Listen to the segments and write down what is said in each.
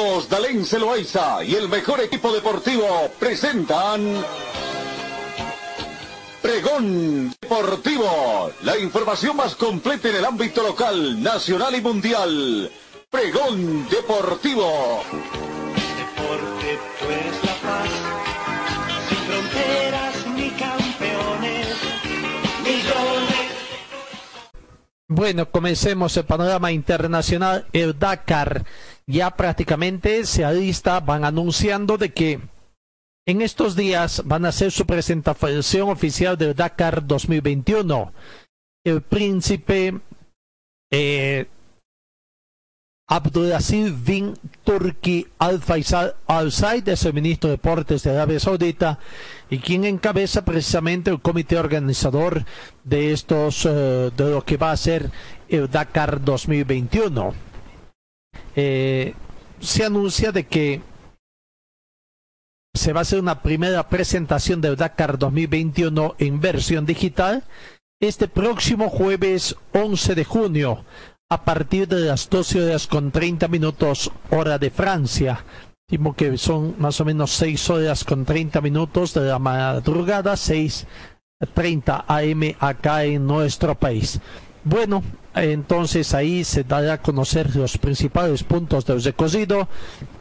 Seguros Dalén Celoaiza y el mejor equipo deportivo presentan Pregón Deportivo, la información más completa en el ámbito local, nacional y mundial. Pregón Deportivo. Deporte pues la paz, sin fronteras ni campeones, millones. Bueno, comencemos el panorama internacional. El Dakar ya prácticamente se alista, van anunciando de que en estos días van a hacer su presentación oficial del Dakar 2021. El príncipe eh, Abdulaziz bin Turki Al Faisal Al Said es el ministro de Deportes de Arabia Saudita y quien encabeza precisamente el comité organizador de estos eh, de lo que va a ser el Dakar 2021. Eh, se anuncia de que se va a hacer una primera presentación del Dakar 2021 en versión digital este próximo jueves 11 de junio a partir de las 12 horas con 30 minutos hora de Francia. Estimo que son más o menos 6 horas con 30 minutos de la madrugada, 6.30 am acá en nuestro país. Bueno, entonces ahí se dará a conocer los principales puntos del recorrido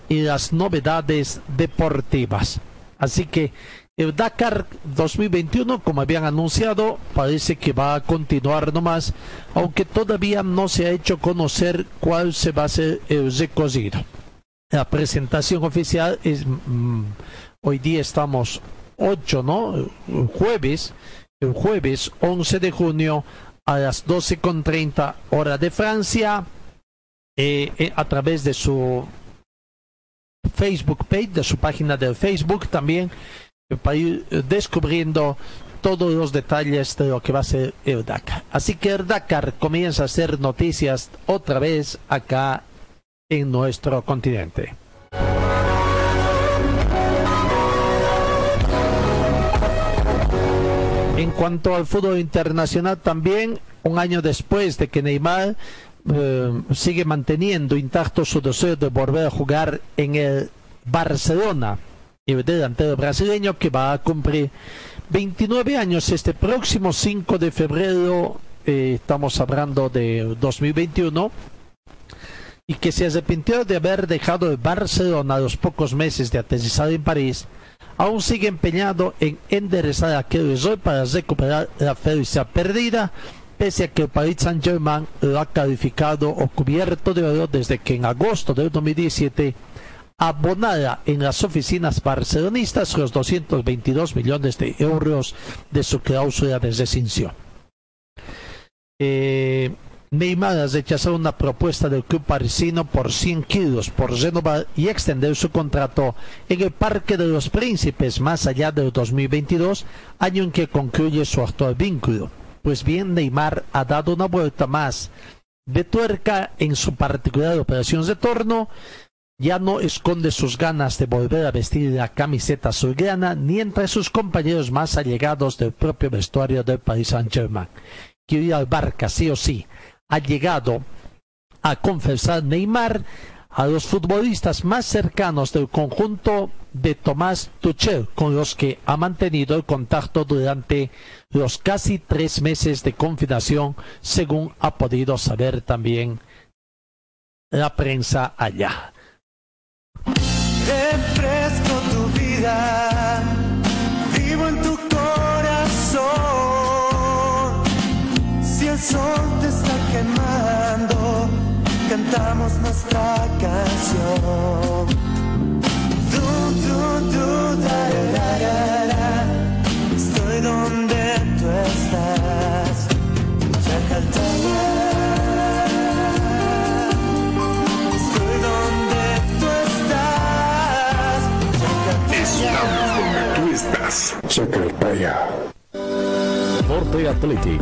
y las novedades deportivas. Así que el Dakar 2021, como habían anunciado, parece que va a continuar nomás, aunque todavía no se ha hecho conocer cuál se va a ser el recorrido. La presentación oficial es, mm, hoy día estamos 8, ¿no? El jueves, el jueves 11 de junio a las 12.30 hora de Francia, eh, eh, a través de su Facebook page, de su página de Facebook también, para ir descubriendo todos los detalles de lo que va a ser el Dakar. Así que el Dakar comienza a hacer noticias otra vez acá en nuestro continente. En cuanto al fútbol internacional también, un año después de que Neymar eh, sigue manteniendo intacto su deseo de volver a jugar en el Barcelona, el delantero brasileño que va a cumplir 29 años este próximo 5 de febrero, eh, estamos hablando de 2021, y que se arrepintió de haber dejado el Barcelona a los pocos meses de aterrizar en París, aún sigue empeñado en enderezar aquel error para recuperar la felicidad perdida, pese a que el Paris Saint-Germain lo ha calificado o cubierto de oro desde que en agosto del 2017 abonara en las oficinas barcelonistas los 222 millones de euros de su cláusula de rescisión. Eh, Neymar ha rechazado una propuesta del club parisino por 100 kilos por renovar y extender su contrato en el Parque de los Príncipes más allá del 2022, año en que concluye su actual vínculo. Pues bien, Neymar ha dado una vuelta más de tuerca en su particular operación de torno, ya no esconde sus ganas de volver a vestir la camiseta azulgrana ni entre sus compañeros más allegados del propio vestuario del Paris Saint-Germain. Quiere al Barca, sí o sí ha llegado a confesar Neymar a los futbolistas más cercanos del conjunto de Tomás Tuchel, con los que ha mantenido el contacto durante los casi tres meses de confinación, según ha podido saber también la prensa allá. Refresco tu vida, vivo en tu corazón. Si el sol te quemando, cantamos nuestra canción. Du, du, du, da, da, da, da. Estoy donde tú estás. Chacaltaya. Estamos donde tú estás. Chacaltaya. Forte Athletic,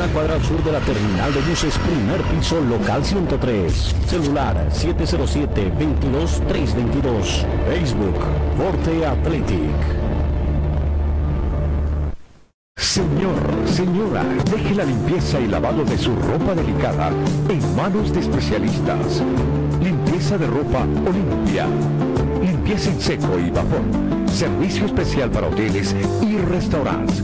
cuadra al sur de la terminal de buses, primer piso, local 103. Celular 707-22322. Facebook, Forte Athletic. Señor, señora, deje la limpieza y lavado de su ropa delicada en manos de especialistas. Limpieza de ropa Olimpia. Limpieza en seco y vapor. Servicio especial para hoteles y restaurantes.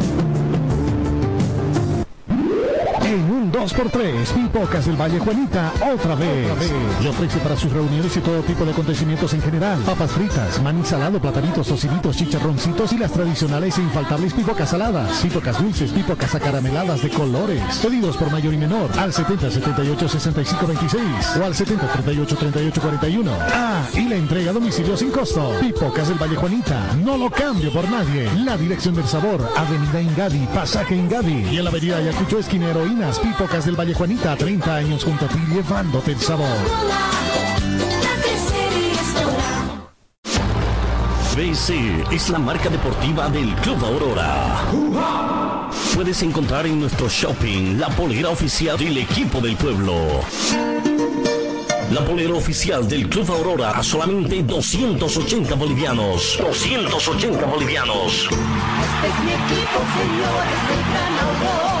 En un 2x3, Pipocas del Valle Juanita, otra vez. Le ofrece para sus reuniones y todo tipo de acontecimientos en general. Papas fritas, maní salado, platanitos, tocinitos, chicharroncitos y las tradicionales e infaltables pipocas saladas. Pipocas dulces, pipocas acarameladas de colores. Pedidos por mayor y menor al 70 78 65 26 o al 70 38 38 41. Ah, y la entrega a domicilio sin costo. Pipocas del Valle Juanita, no lo cambio por nadie. La dirección del sabor, Avenida Ingadi, Pasaje Ingadi y en la Avenida Ayacucho Esquina Heroínas, Pipocas del Valle Juanita, 30 años junto a ti llevándote el sabor. BC es la marca deportiva del Club Aurora. Puedes encontrar en nuestro shopping la polera oficial del equipo del pueblo. La polera oficial del Club Aurora a solamente 280 bolivianos. 280 bolivianos. Es mi equipo, señores, del Gran Aurora.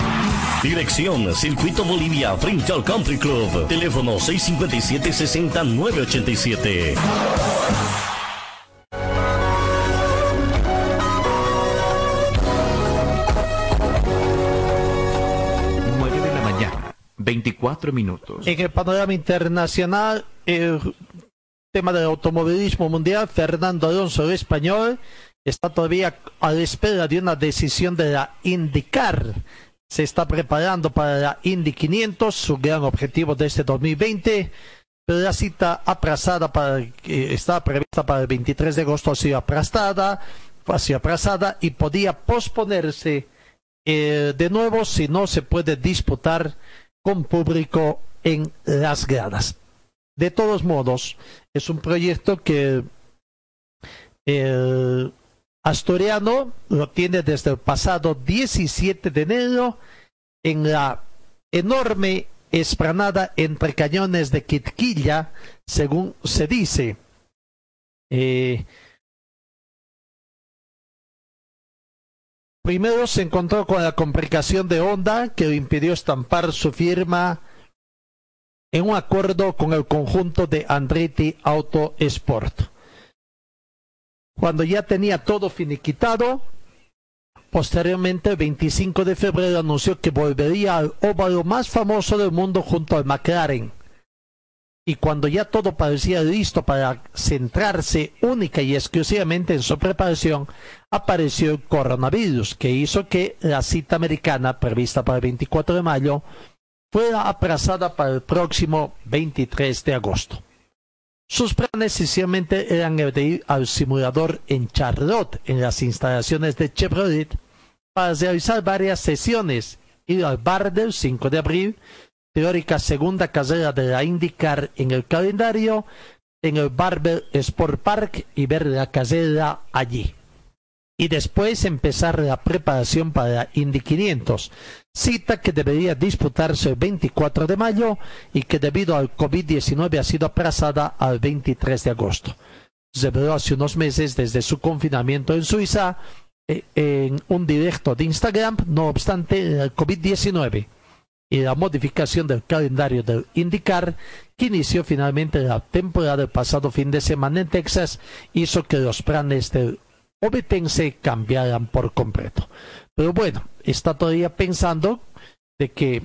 Dirección Circuito Bolivia frente al Country Club. Teléfono 657-60-987. Nueve de la mañana, 24 minutos. En el panorama internacional, el tema del automovilismo mundial, Fernando Alonso, el español, está todavía a la espera de una decisión de la IndyCar. Se está preparando para la Indy 500, su gran objetivo de este 2020, pero la cita aplazada para, que estaba prevista para el 23 de agosto ha sido aplazada, ha sido aplazada y podía posponerse eh, de nuevo si no se puede disputar con público en las gradas. De todos modos, es un proyecto que el asturiano lo tiene desde el pasado 17 de enero en la enorme esplanada entre cañones de Quitquilla, según se dice. Eh, Primero se encontró con la complicación de Honda que le impidió estampar su firma en un acuerdo con el conjunto de Andretti Auto Sport. Cuando ya tenía todo finiquitado, posteriormente el 25 de febrero anunció que volvería al óvalo más famoso del mundo junto al McLaren. Y cuando ya todo parecía listo para centrarse única y exclusivamente en su preparación, apareció el coronavirus, que hizo que la cita americana, prevista para el 24 de mayo, fuera aplazada para el próximo 23 de agosto. Sus planes inicialmente eran el de ir al simulador en Charlotte, en las instalaciones de Chevrolet, para realizar varias sesiones, ir al bar del 5 de abril, teórica segunda carrera de la IndyCar en el calendario, en el Barber Sport Park y ver la carrera allí. y después empezar la preparación para Indy 500, cita que debería disputarse el 24 de mayo y que debido al COVID-19 ha sido aplazada al 23 de agosto. Se vio hace unos meses desde su confinamiento en Suiza eh, en un directo de Instagram, no obstante el COVID-19 y la modificación del calendario del IndyCar, que inició finalmente la temporada del pasado fin de semana en Texas, hizo que los planes del obetense cambiaran por completo. Pero bueno, está todavía pensando de que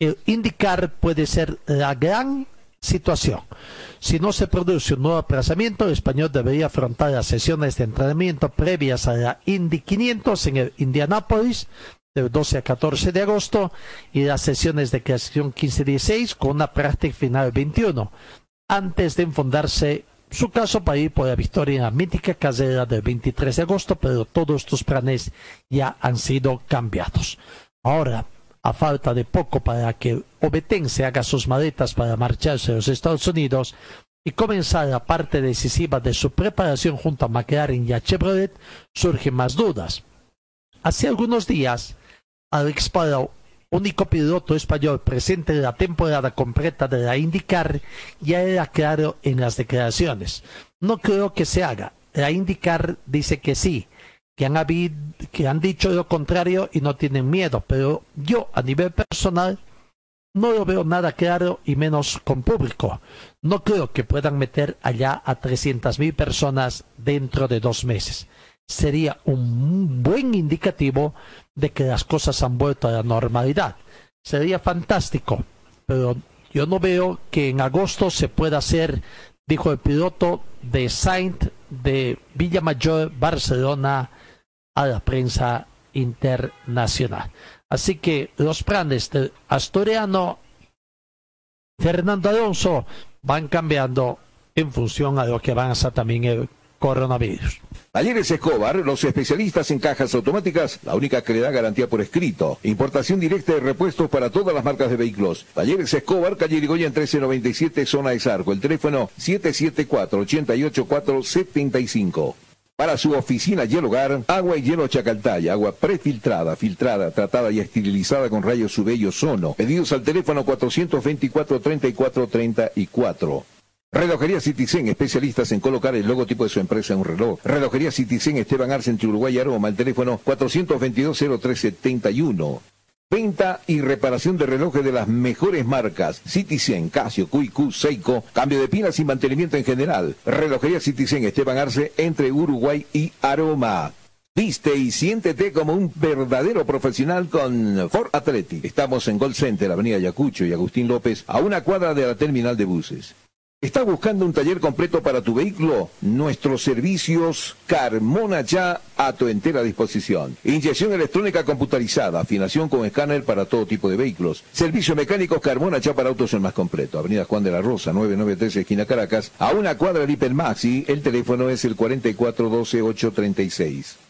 el indicar puede ser la gran situación. Si no se produce un nuevo aplazamiento, el español debería afrontar las sesiones de entrenamiento previas a la Indy 500 en el Indianapolis del 12 a 14 de agosto y las sesiones de creación 15-16 con una práctica final 21, antes de enfundarse su caso para ir por la victoria en la mítica carrera del 23 de agosto, pero todos estos planes ya han sido cambiados. Ahora, a falta de poco para que Obetense haga sus maletas para marcharse a los Estados Unidos y comenzar la parte decisiva de su preparación junto a McLaren y a Chevrolet, surgen más dudas. Hace algunos días, Alex Palou único piloto español presente en la temporada completa de la IndyCar, ya era claro en las declaraciones. No creo que se haga. La IndyCar dice que sí, que han, que han dicho lo contrario y no tienen miedo, pero yo a nivel personal no lo veo nada claro y menos con público. No creo que puedan meter allá a 300.000 personas dentro de dos meses. Sería un buen indicativo de que las cosas han vuelto a la normalidad. Sería fantástico, pero yo no veo que en agosto se pueda hacer, dijo el piloto de Saint de Villamayor, Barcelona, a la prensa internacional. Así que los planes del asturiano Fernando Alonso van cambiando en función a lo que avanza también el coronavirus. Talleres Escobar, los especialistas en cajas automáticas, la única que le da garantía por escrito. Importación directa de repuestos para todas las marcas de vehículos. Talleres Escobar, calle Irigoyen 1397, zona de Zarco. El teléfono 774-88475. Para su oficina y el hogar, agua y hielo Chacaltaya, agua prefiltrada, filtrada, tratada y esterilizada con rayos UV y ozono. Pedidos al teléfono 424-3434. Relojería Citizen, especialistas en colocar el logotipo de su empresa en un reloj. Relojería Citizen, Esteban Arce, entre Uruguay y Aroma, el teléfono 422-0371. Venta y reparación de relojes de las mejores marcas. Citizen, Casio, QQ, Seiko. Cambio de pilas y mantenimiento en general. Relojería Citizen, Esteban Arce, entre Uruguay y Aroma. Viste y siéntete como un verdadero profesional con Ford Athletic. Estamos en Gold Center, Avenida Yacucho y Agustín López, a una cuadra de la terminal de buses. ¿Estás buscando un taller completo para tu vehículo? Nuestros servicios Carmona ya a tu entera disposición. Inyección electrónica computarizada, afinación con escáner para todo tipo de vehículos. Servicio mecánico Carmona ya para autos el más completo. Avenida Juan de la Rosa, 993 esquina Caracas, a una cuadra de Hipermaxi. El teléfono es el 4412836.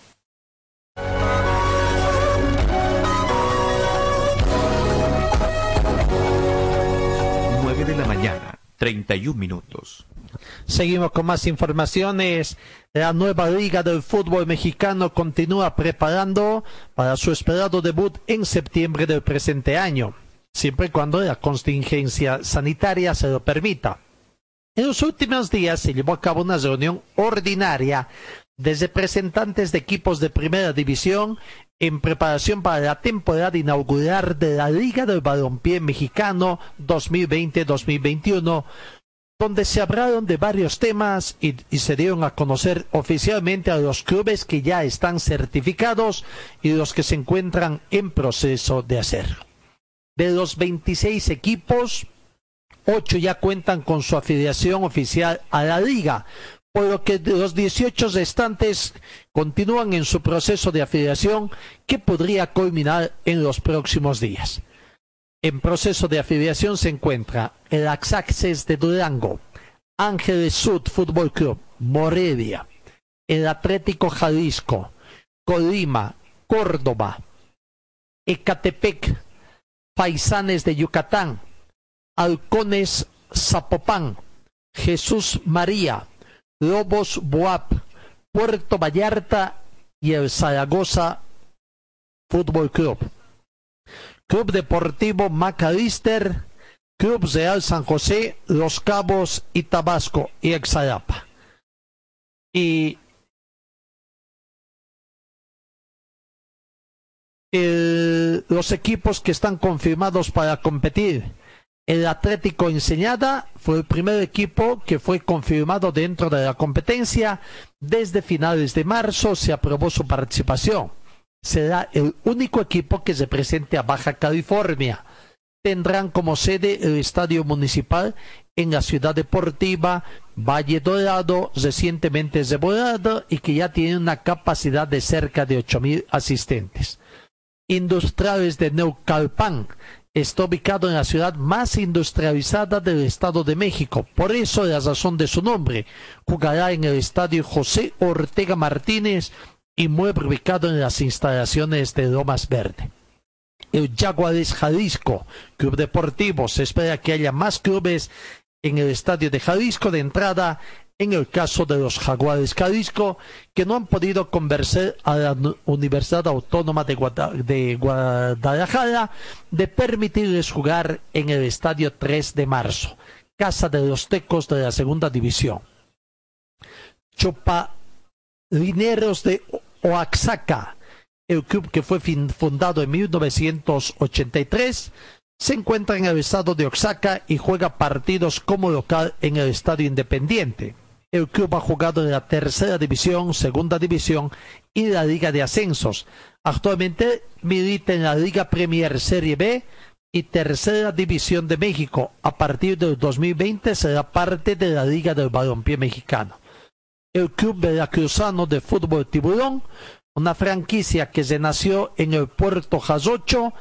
31 minutos. Seguimos con más informaciones. La nueva liga del fútbol mexicano continúa preparando para su esperado debut en septiembre del presente año, siempre y cuando la contingencia sanitaria se lo permita. En los últimos días se llevó a cabo una reunión ordinaria desde representantes de equipos de primera división en preparación para la temporada inaugural de la Liga del Balompié Mexicano 2020-2021, donde se hablaron de varios temas y, se dieron a conocer oficialmente a los clubes que ya están certificados y los que se encuentran en proceso de hacerlo. De los 26 equipos, 8 ya cuentan con su afiliación oficial a la liga, por lo que los 18 restantes continúan en su proceso de afiliación que podría culminar en los próximos días. En proceso de afiliación se encuentra el Axaxes de Durango, Ángeles Sud Fútbol Club, Morelia, el Atlético Jalisco, Colima, Córdoba, Ecatepec, Paisanes de Yucatán, Halcones Zapopan, Jesús María, Lobos Boap, Puerto Vallarta y el Zaragoza Fútbol Club. Club Deportivo Macalister, Club Real San José, Los Cabos y Tabasco y Exalapa. Y los equipos que están confirmados para competir. El Atlético Enseñada fue el primer equipo que fue confirmado dentro de la competencia. Desde finales de marzo se aprobó su participación. Será el único equipo que se presente a Baja California. Tendrán como sede el Estadio Municipal en la ciudad deportiva Valle Dorado, recientemente remodelado y que ya tiene una capacidad de cerca de 8.000 asistentes. Industriales de Neucalpan está ubicado en la ciudad más industrializada del Estado de México. Por eso, la razón de su nombre, jugará en el estadio José Ortega Martínez, inmueble ubicado en las instalaciones de Lomas Verde. El Jaguares Jalisco, Club Deportivo, se espera que haya más clubes en el estadio de Jalisco de entrada en el caso de los Jaguares Jalisco, que no han podido convencer a la Universidad Autónoma de, Guadalajara de permitirles jugar en el Estadio 3 de marzo, casa de los Tecos de la Segunda División. Chopalineros de Oaxaca, el club que fue fundado en 1983, se encuentra en el estado de Oaxaca y juega partidos como local en el Estadio Independiente. El club ha jugado en la tercera división, segunda división y la Liga de Ascensos. Actualmente milita en la Liga Premier Serie B y Tercera División de México. A partir del 2020 será parte de la Liga del Balompié Mexicano. El Club Veracruzano de Fútbol Tiburón, una franquicia que se nació en el Puerto Jasocho,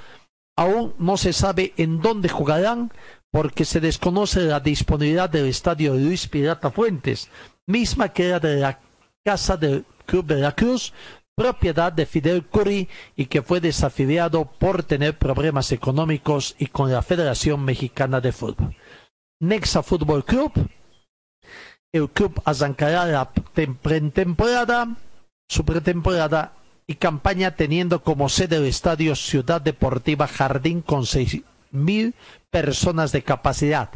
aún no se sabe en dónde jugarán, porque se desconoce la disponibilidad del estadio Luis Pirata Fuentes, misma que era de la casa del Club de la Cruz, propiedad de Fidel Curry y que fue desafiliado por tener problemas económicos y con la Federación Mexicana de Fútbol. Nexa Fútbol Club, el club arrancará la pretemporada, su pretemporada y campaña teniendo como sede el estadio Ciudad Deportiva Jardín con seis mil personas de capacidad,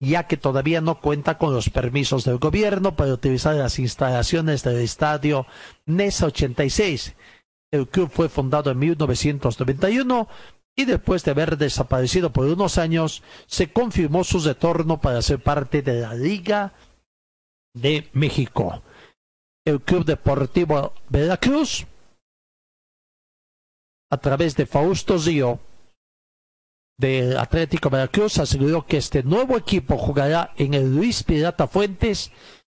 ya que todavía no cuenta con los permisos del gobierno para utilizar las instalaciones del estadio NESA 86. El club fue fundado en 1991 y después de haber desaparecido por unos años, se confirmó su retorno para ser parte de la Liga de México. El Club Deportivo Veracruz, a través de Fausto Río, del Atlético Veracruz aseguró que este nuevo equipo jugará en el Luis Pirata Fuentes.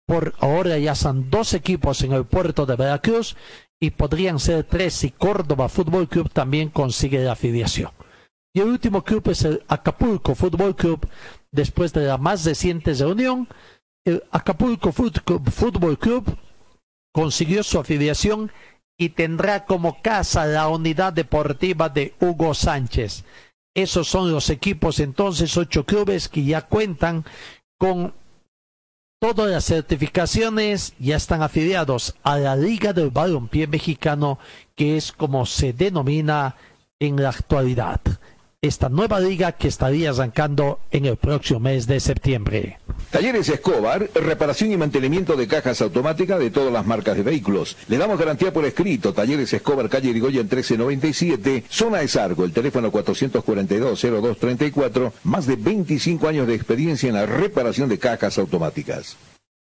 Por ahora ya son dos equipos en el puerto de Veracruz y podrían ser tres si Córdoba Fútbol Club también consigue la afiliación. Y el último club es el Acapulco Fútbol Club. Después de la más reciente reunión, el Acapulco Fútbol Club consiguió su afiliación y tendrá como casa la unidad deportiva de Hugo Sánchez. Esos son los equipos, entonces, ocho clubes que ya cuentan con todas las certificaciones, ya están afiliados a la Liga del Balompié Mexicano, que es como se denomina en la actualidad. Esta nueva liga que estaría arrancando en el próximo mes de septiembre. Talleres Escobar, reparación y mantenimiento de cajas automáticas de todas las marcas de vehículos. Le damos garantía por escrito. Talleres Escobar, calle Irigoyen 1397, zona de Sargo, el teléfono 442-0234, más de 25 años de experiencia en la reparación de cajas automáticas.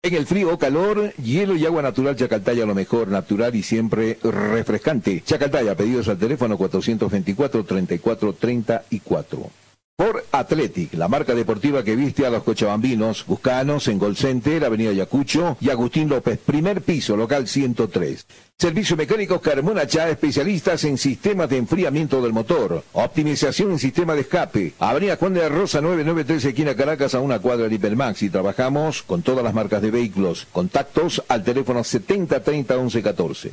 En el frío o calor, hielo y agua natural Chacaltaya, lo mejor, natural y siempre refrescante. Chacaltaya, pedidos al teléfono 424-3434. Por Athletic, la marca deportiva que viste a los cochabambinos, Buscanos en Gol Center, Avenida Yacucho y Agustín López, primer piso, local 103. Servicio Mecánico Carmona Chá, especialistas en sistemas de enfriamiento del motor, optimización en sistema de escape. Avenida Juan de la Rosa 993, esquina Caracas, a una cuadra de Hipermax y trabajamos con todas las marcas de vehículos. Contactos al teléfono 7030 1114.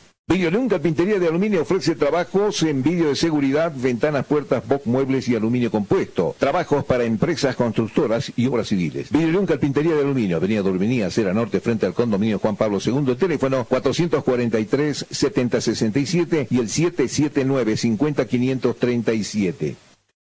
Videolum Carpintería de Aluminio ofrece trabajos en vídeo de seguridad, ventanas, puertas, box, muebles y aluminio compuesto. Trabajos para empresas constructoras y obras civiles. Videolum Carpintería de Aluminio, Avenida Dorminía, Acera Norte, frente al condominio Juan Pablo II, teléfono 443-7067 y el 779-50537.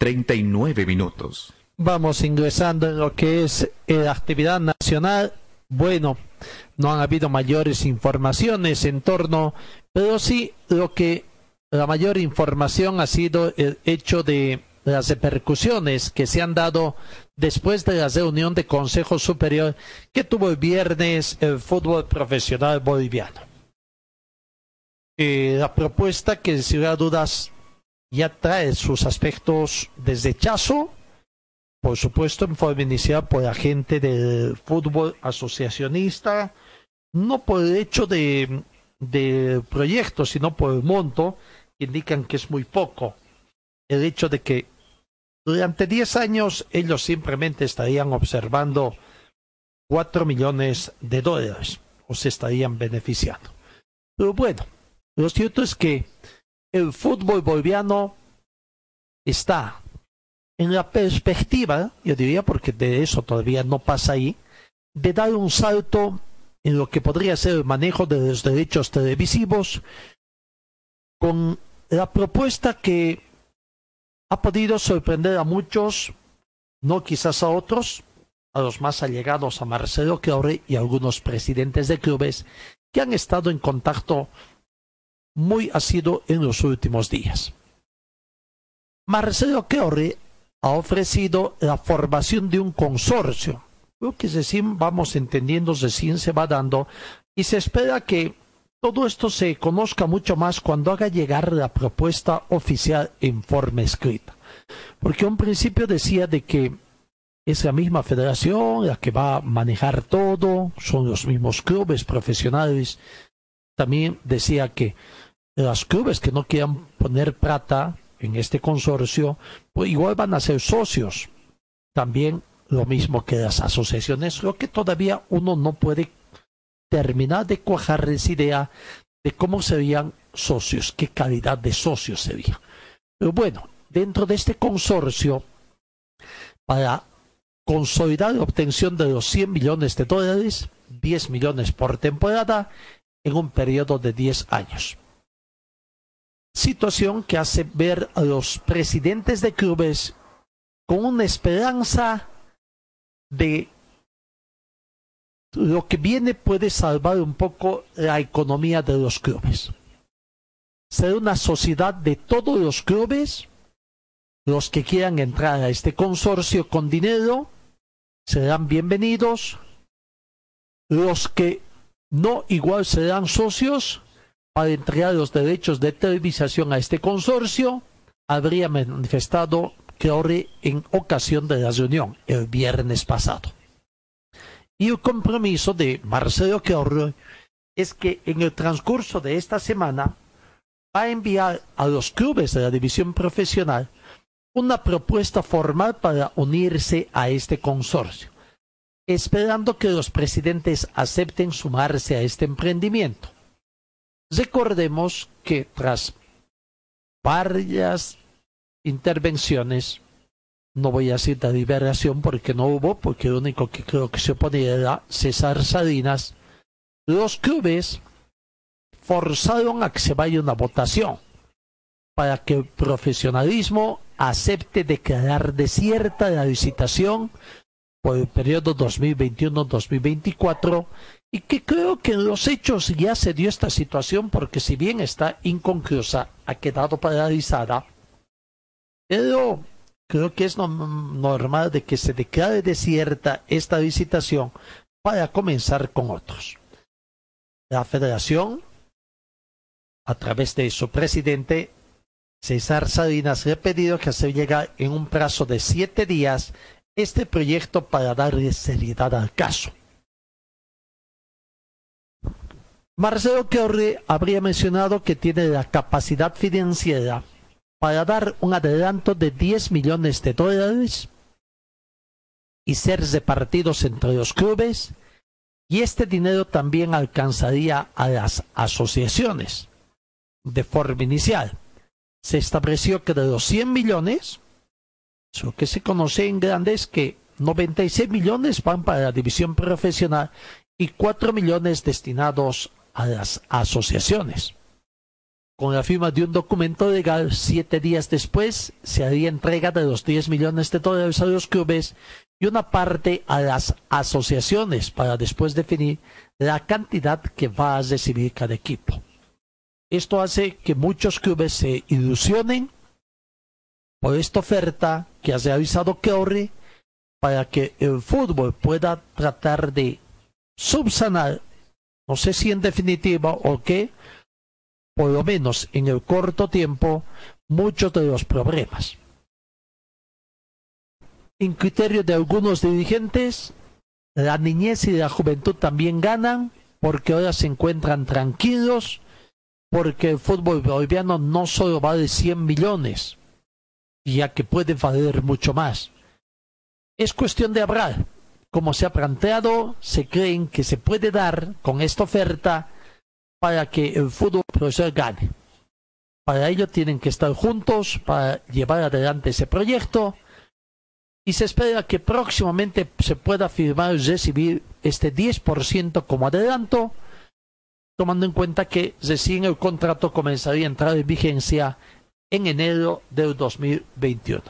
39 minutos. Vamos ingresando en lo que es la actividad nacional. Bueno, no han habido mayores informaciones en torno, pero sí lo que la mayor información ha sido el hecho de las repercusiones que se han dado después de la reunión de Consejo Superior que tuvo el viernes el fútbol profesional boliviano. Eh, la propuesta que sin dudas ya trae sus aspectos de rechazo, por supuesto en forma por la gente del fútbol asociacionista, no por el hecho de, de proyecto, sino por el monto, que indican que es muy poco. El hecho de que durante 10 años ellos simplemente estarían observando 4 millones de dólares o se estarían beneficiando. Pero bueno, lo cierto es que el fútbol boliviano está en la perspectiva, yo diría porque de eso todavía no pasa ahí, de dar un salto en lo que podría ser el manejo de los derechos televisivos con la propuesta que ha podido sorprender a muchos, no quizás a otros, a los más allegados a Marcelo Claure y a algunos presidentes de clubes que han estado en contacto muy asiduo en los últimos días. Marcelo Claure ha ofrecido la formación de un consorcio. Lo que recién vamos entendiendo, recién se va dando, y se espera que todo esto se conozca mucho más cuando haga llegar la propuesta oficial en forma escrita. Porque un principio decía de que es la misma federación la que va a manejar todo, son los mismos clubes profesionales. También decía que los clubes que no quieran poner plata en este consorcio, pues igual van a ser socios. También lo mismo que las asociaciones, lo que todavía uno no puede terminar de cuajar esa idea de cómo serían socios, qué calidad de socios sería. Pero bueno, dentro de este consorcio, para consolidar la obtención de los 100 millones de dólares, 10 millones por temporada, en un periodo de 10 años. Situación que hace ver a los presidentes de clubes con una esperanza de lo que viene puede salvar un poco la economía de los clubes. Será una sociedad de todos los clubes, los que quieran entrar a este consorcio con dinero serán bienvenidos, los que no igual serán socios para entregar los derechos de televisación a este consorcio, habría manifestado Creore en ocasión de la reunión el viernes pasado. Y el compromiso de Marcelo Creore es que en el transcurso de esta semana va a enviar a los clubes de la división profesional una propuesta formal para unirse a este consorcio esperando que los presidentes acepten sumarse a este emprendimiento. Recordemos que tras varias intervenciones, no voy a de liberación porque no hubo, porque el único que creo que se oponía era César Salinas, los clubes forzaron a que se vaya una votación para que el profesionalismo acepte declarar desierta la licitación por el periodo 2021-2024 y que creo que en los hechos ya se dio esta situación porque si bien está inconclusa, ha quedado paralizada, pero creo que es normal de que se declare desierta esta licitación para comenzar con otros. La federación, a través de su presidente, César Salinas, le ha pedido que se llegue en un plazo de siete días este proyecto para darle seriedad al caso. Marcelo Corre habría mencionado que tiene la capacidad financiera para dar un adelanto de 10 millones de dólares y ser repartidos entre los clubes, y este dinero también alcanzaría a las asociaciones. De forma inicial, se estableció que de los 100 millones, lo que se conoce en grande es que 96 millones van para la división profesional y 4 millones destinados a las asociaciones. Con la firma de un documento legal, siete días después se haría entrega de los 10 millones de dólares a los clubes y una parte a las asociaciones para después definir la cantidad que va a recibir cada equipo. Esto hace que muchos clubes se ilusionen por esta oferta que ha realizado Keori para que el fútbol pueda tratar de subsanar, no sé si en definitiva o qué, por lo menos en el corto tiempo, muchos de los problemas. En criterio de algunos dirigentes, la niñez y la juventud también ganan porque ahora se encuentran tranquilos, porque el fútbol boliviano no solo vale 100 millones, ya que puede valer mucho más. Es cuestión de hablar. Como se ha planteado, se creen que se puede dar con esta oferta para que el fútbol profesional gane. Para ello tienen que estar juntos para llevar adelante ese proyecto y se espera que próximamente se pueda firmar y recibir este 10% como adelanto, tomando en cuenta que recién el contrato comenzaría a entrar en vigencia en enero del 2021.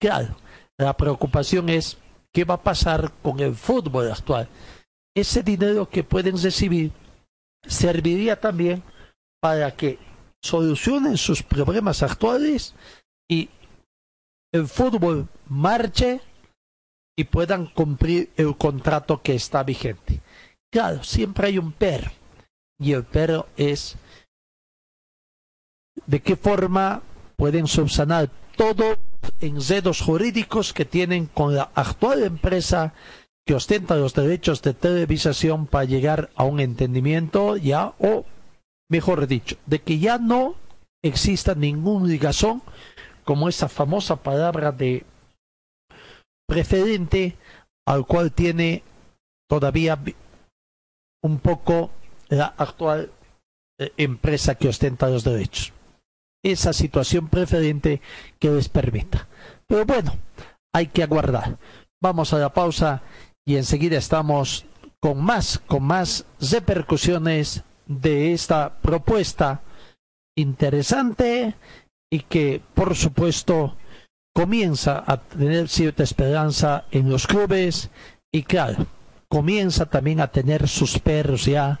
Claro, la preocupación es qué va a pasar con el fútbol actual. Ese dinero que pueden recibir serviría también para que solucionen sus problemas actuales y el fútbol marche y puedan cumplir el contrato que está vigente. Claro, siempre hay un pero. Y el pero es de qué forma pueden subsanar todos los enredos jurídicos que tienen con la actual empresa que ostenta los derechos de televisación para llegar a un entendimiento ya o mejor dicho de que ya no exista ningún ligazón como esa famosa palabra de preferente al cual tiene todavía un poco la actual eh, empresa que ostenta los derechos esa situación preferente que les permita. Pero bueno, hay que aguardar. Vamos a la pausa y enseguida estamos con más, con más repercusiones de esta propuesta interesante y que por supuesto comienza a tener cierta esperanza en los clubes y claro, comienza también a tener sus perros ya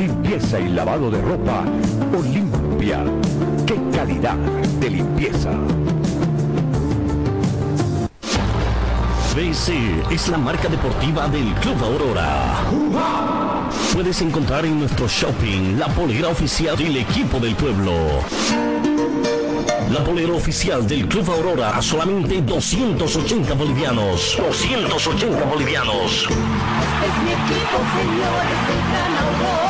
Limpieza y lavado de ropa Olimpia. ¡Qué calidad de limpieza! BC es la marca deportiva del Club Aurora. Puedes encontrar en nuestro shopping la polera oficial del equipo del pueblo. La polera oficial del Club Aurora a solamente 280 bolivianos. 280 bolivianos. Es mi equipo, señores, del Gran.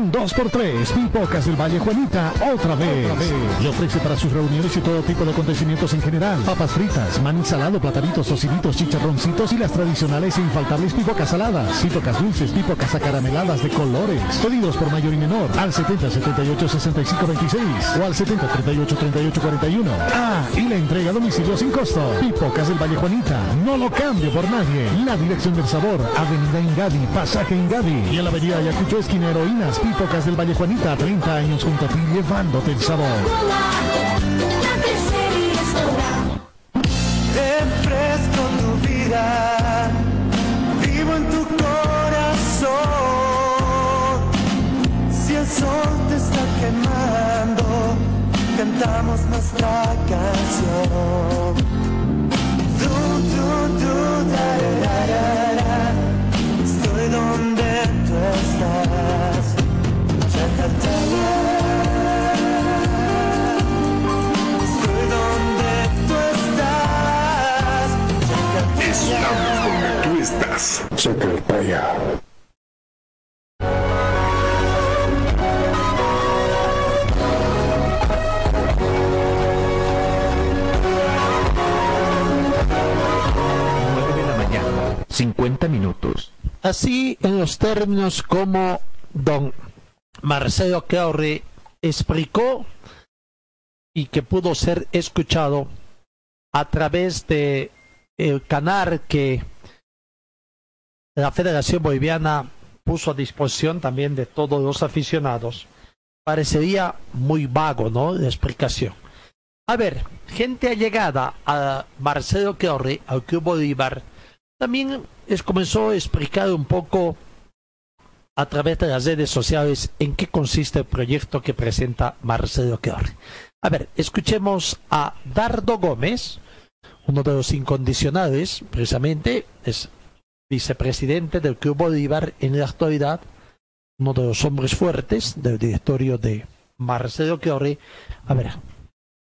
Un 2x3, Pipocas del Valle Juanita, otra vez. Le ofrece para sus reuniones y todo tipo de acontecimientos en general. Papas fritas, maní salado, platanitos, tocinitos, chicharroncitos y las tradicionales e infaltables pipocas saladas. Pipocas dulces, pipocas acarameladas de colores. Pedidos por mayor y menor al 70 78 65 26 o al 70 38 38 41. Ah, y la entrega a domicilio sin costo. Pipocas del Valle Juanita, no lo cambio por nadie. La dirección del sabor, Avenida Ingadi, Pasaje Ingadi y en la Avenida Ayacucho esquina Heroínas, Pipocas del Valle Juanita, 30 años junto a ti llevándote el sabor. Refresco tu vida, vivo en tu corazón. Si el sol te está quemando, cantamos nuestra canción. Du, du, du, da, da, da. Estoy donde tú estás. 50 minutos. Así, en los términos como don Marcelo Claure explicó y que pudo ser escuchado a través de el canal que la Federación Boliviana puso a disposición también de todos los aficionados, parecería muy vago, ¿no? La explicación. A ver, gente allegada a Marcelo Claure, al Club Bolívar, también les comenzó a explicar un poco a través de las redes sociales en qué consiste el proyecto que presenta Marcelo Claure. A ver, escuchemos a Dardo Gómez, uno de los incondicionales, precisamente, es vicepresidente del Club Bolívar en la actualidad, uno de los hombres fuertes del directorio de Marcelo Claure. A ver,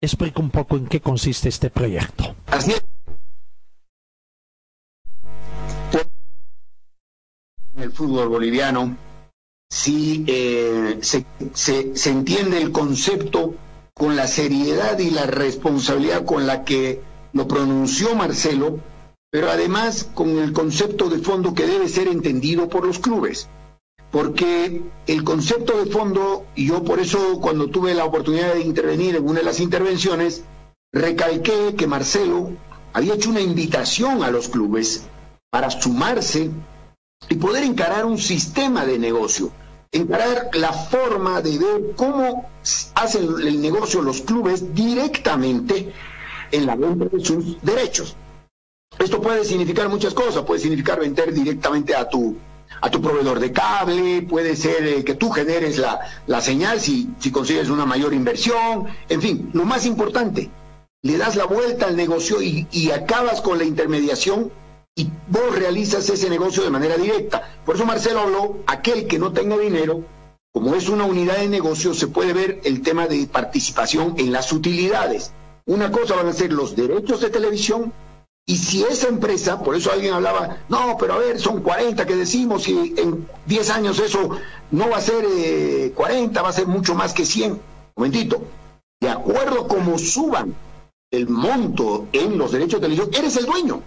explica un poco en qué consiste este proyecto. Así. En el fútbol boliviano, si eh, se, se- se entiende el concepto con la seriedad y la responsabilidad con la que lo pronunció Marcelo, pero además con el concepto de fondo que debe ser entendido por los clubes. Porque el concepto de fondo, y yo por eso cuando tuve la oportunidad de intervenir en una de las intervenciones, recalqué que Marcelo había hecho una invitación a los clubes para sumarse y poder encarar un sistema de negocio, encarar la forma de ver cómo hacen el negocio los clubes directamente en la venta de sus derechos. Esto puede significar muchas cosas, puede significar vender directamente a tu a tu proveedor de cable, puede ser eh, que tú generes la, la señal si, si consigues una mayor inversión, en fin, lo más importante, le das la vuelta al negocio y, y acabas con la intermediación y vos realizas ese negocio de manera directa. Por eso Marcelo habló, aquel que no tenga dinero, como es una unidad de negocio, se puede ver el tema de participación en las utilidades. Una cosa van a ser los derechos de televisión y si esa empresa, por eso alguien hablaba, no, pero a ver, son 40 que decimos y en 10 años eso no va a ser 40, eh, va a ser mucho más que 100. Momentito, de acuerdo como suban el monto en los derechos de televisión, eres el dueño.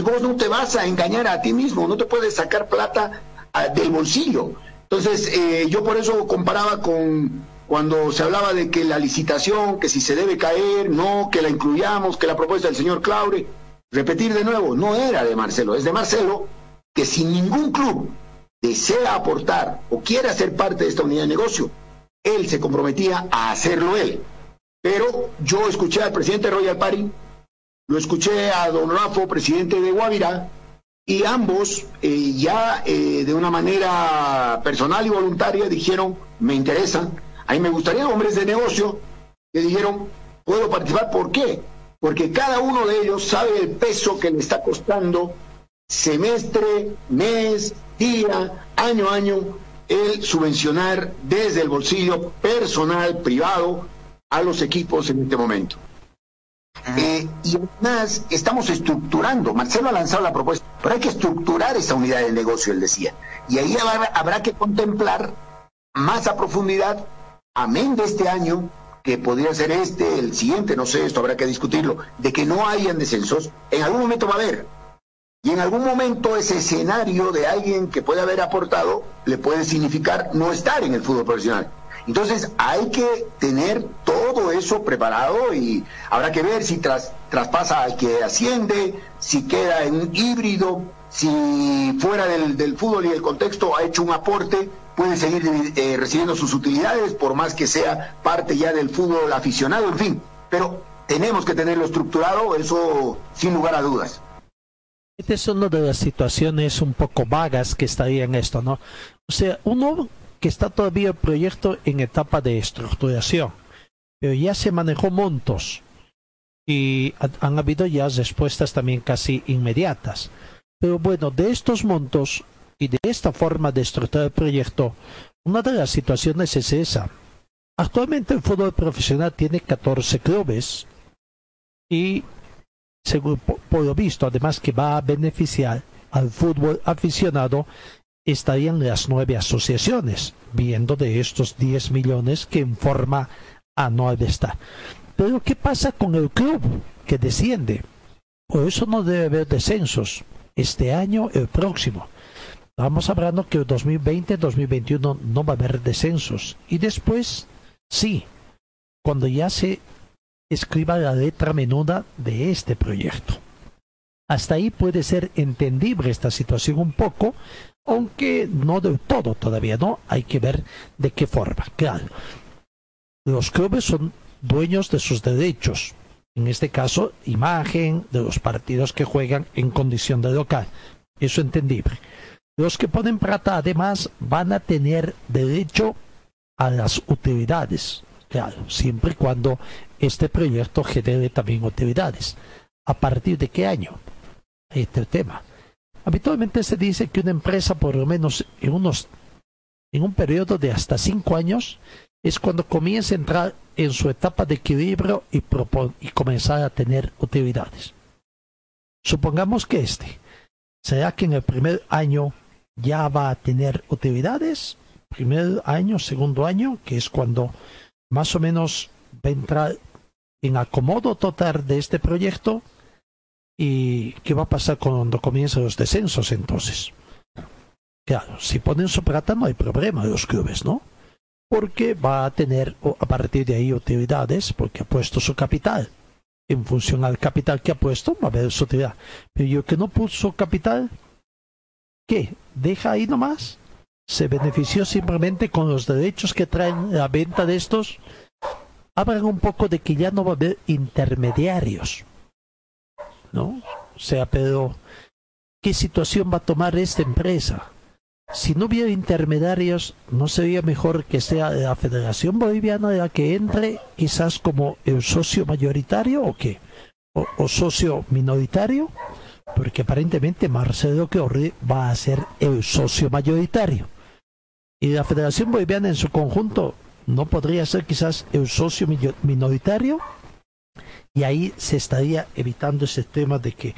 Vos no te vas a engañar a ti mismo, no te puedes sacar plata ah, del bolsillo. Entonces eh, yo por eso comparaba con cuando se hablaba de que la licitación, que si se debe caer, no, que la incluyamos, que la propuesta del señor Claure, repetir de nuevo, no era de Marcelo, es de Marcelo, que si ningún club desea aportar o quiere ser parte de esta unidad de negocio, él se comprometía a hacerlo él. Pero yo escuché al presidente Royal Party lo escuché a don Rafa, presidente de Guavirá, y ambos eh, ya eh, de una manera personal y voluntaria dijeron, me interesa, a mí me gustaría hombres de negocio que dijeron, puedo participar, ¿por qué? Porque cada uno de ellos sabe el peso que le está costando semestre, mes, día, año a año, el subvencionar desde el bolsillo personal, privado, a los equipos en este momento. Eh, y además estamos estructurando, Marcelo ha lanzado la propuesta, pero hay que estructurar esa unidad de negocio, él decía. Y ahí habrá, que contemplar más a profundidad, amén de este año, que podría ser este, el siguiente, no sé, esto habrá que discutirlo, de que no hayan descensos, en algún momento va a haber. Y en algún momento ese escenario de alguien que puede haber aportado le puede significar no estar en el fútbol profesional. Entonces hay que tener todo eso preparado y habrá que ver si tras, traspasa al que asciende, si queda en un híbrido, si fuera del, fútbol y el contexto ha hecho un aporte, puede seguir eh, recibiendo sus utilidades por más que sea parte ya del fútbol aficionado, en fin. Pero tenemos que tenerlo estructurado, eso sin lugar a dudas. Esta es una de las situaciones un poco vagas que estaría en esto, ¿no? O sea, uno que está todavía el proyecto en etapa de estructuración, pero ya se manejó montos y han habido ya respuestas también casi inmediatas. Pero bueno, de estos montos y de esta forma de estructurar el proyecto, una de las situaciones es esa. Actualmente el fútbol profesional tiene 14 clubes y, según por lo visto, además que va a beneficiar al fútbol aficionado estarían las nueve asociaciones, viendo de estos 10 millones que en forma anual está. Pero ¿qué pasa con el club que desciende? Por eso no debe haber descensos este año, el próximo. Estamos hablando que el 2020, 2021 no va a haber descensos. Y después, sí, cuando ya se escriba la letra menuda de este proyecto. Hasta ahí puede ser entendible esta situación un poco, aunque no del todo todavía, ¿no? Hay que ver de qué forma. Claro, los clubes son dueños de sus derechos, en este caso, imagen de los partidos que juegan en condición de local. Eso entendible. Los que ponen plata además van a tener derecho a las utilidades, claro, siempre y cuando este proyecto genere también utilidades. ¿A partir de qué año? Este tema. Habitualmente se dice que una empresa, por lo menos en unos en un periodo de hasta cinco años, es cuando comienza a entrar en su etapa de equilibrio y, y comenzar a tener utilidades. Supongamos que este, ¿será que en el primer año ya va a tener utilidades? Primer año, segundo año, que es cuando más o menos va a entrar en acomodo total de este proyecto y qué va a pasar cuando comiencen los descensos entonces. Claro, si ponen su plata no hay problema los clubes, ¿no? Porque va a tener a partir de ahí utilidades porque ha puesto su capital. En función al capital que ha puesto va a haber su utilidad. Pero yo que no puso capital, ¿qué? ¿Deja ahí nomás? ¿Se benefició simplemente con los derechos que traen la venta de estos? Hablan un poco de que ya no va a haber intermediarios. ¿No? O sea, pero ¿qué situación va a tomar esta empresa? si no hubiera intermediarios, ¿no sería mejor que sea la Federación Boliviana la que entre quizás como el socio mayoritario o qué? ¿O, socio minoritario? Porque aparentemente Marcelo Queorri va a ser el socio mayoritario. Y la Federación Boliviana en su conjunto no podría ser quizás el socio minoritario. Y ahí se estaría evitando ese tema de que,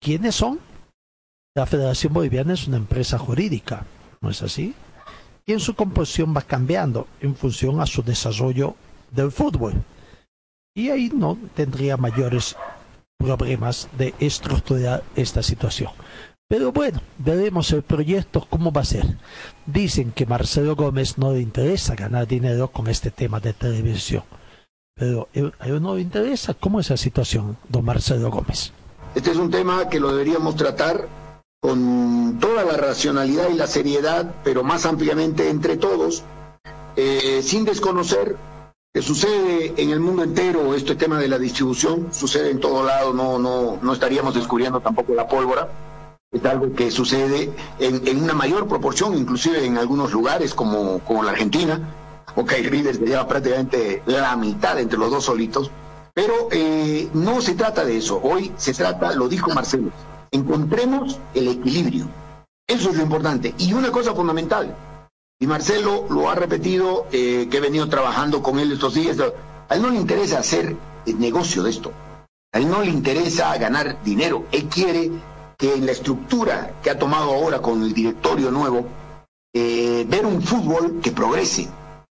¿quiénes son? La Federación Boliviana es una empresa jurídica ¿no es así? Y en su composición va cambiando en función a su desarrollo del fútbol. Y ahí no tendría mayores problemas de estructurar esta situación. Pero bueno, veremos el proyecto cómo va a ser. Dicen que Marcelo Gómez no le interesa ganar dinero con este tema de televisión. Pero a él no le interesa. ¿Cómo es la situación, don Marcelo Gómez? Este es un tema que lo deberíamos tratar con toda la racionalidad y la seriedad, pero más ampliamente entre todos, eh, sin desconocer que sucede en el mundo entero este tema de la distribución, sucede en todo lado, no, no, no estaríamos descubriendo tampoco la pólvora, es algo que sucede en, una mayor proporción, inclusive en algunos lugares como, como la Argentina, o que Rivers lleva prácticamente la mitad entre los dos solitos, pero eh, no se trata de eso, hoy se trata, lo dijo Marcelo, encontremos el equilibrio. Eso es lo importante. Y una cosa fundamental, y Marcelo lo ha repetido, eh, que he venido trabajando con él estos días, a él no le interesa hacer el negocio de esto, a él no le interesa ganar dinero, él quiere que en la estructura que ha tomado ahora con el directorio nuevo, eh, ver un fútbol que progrese.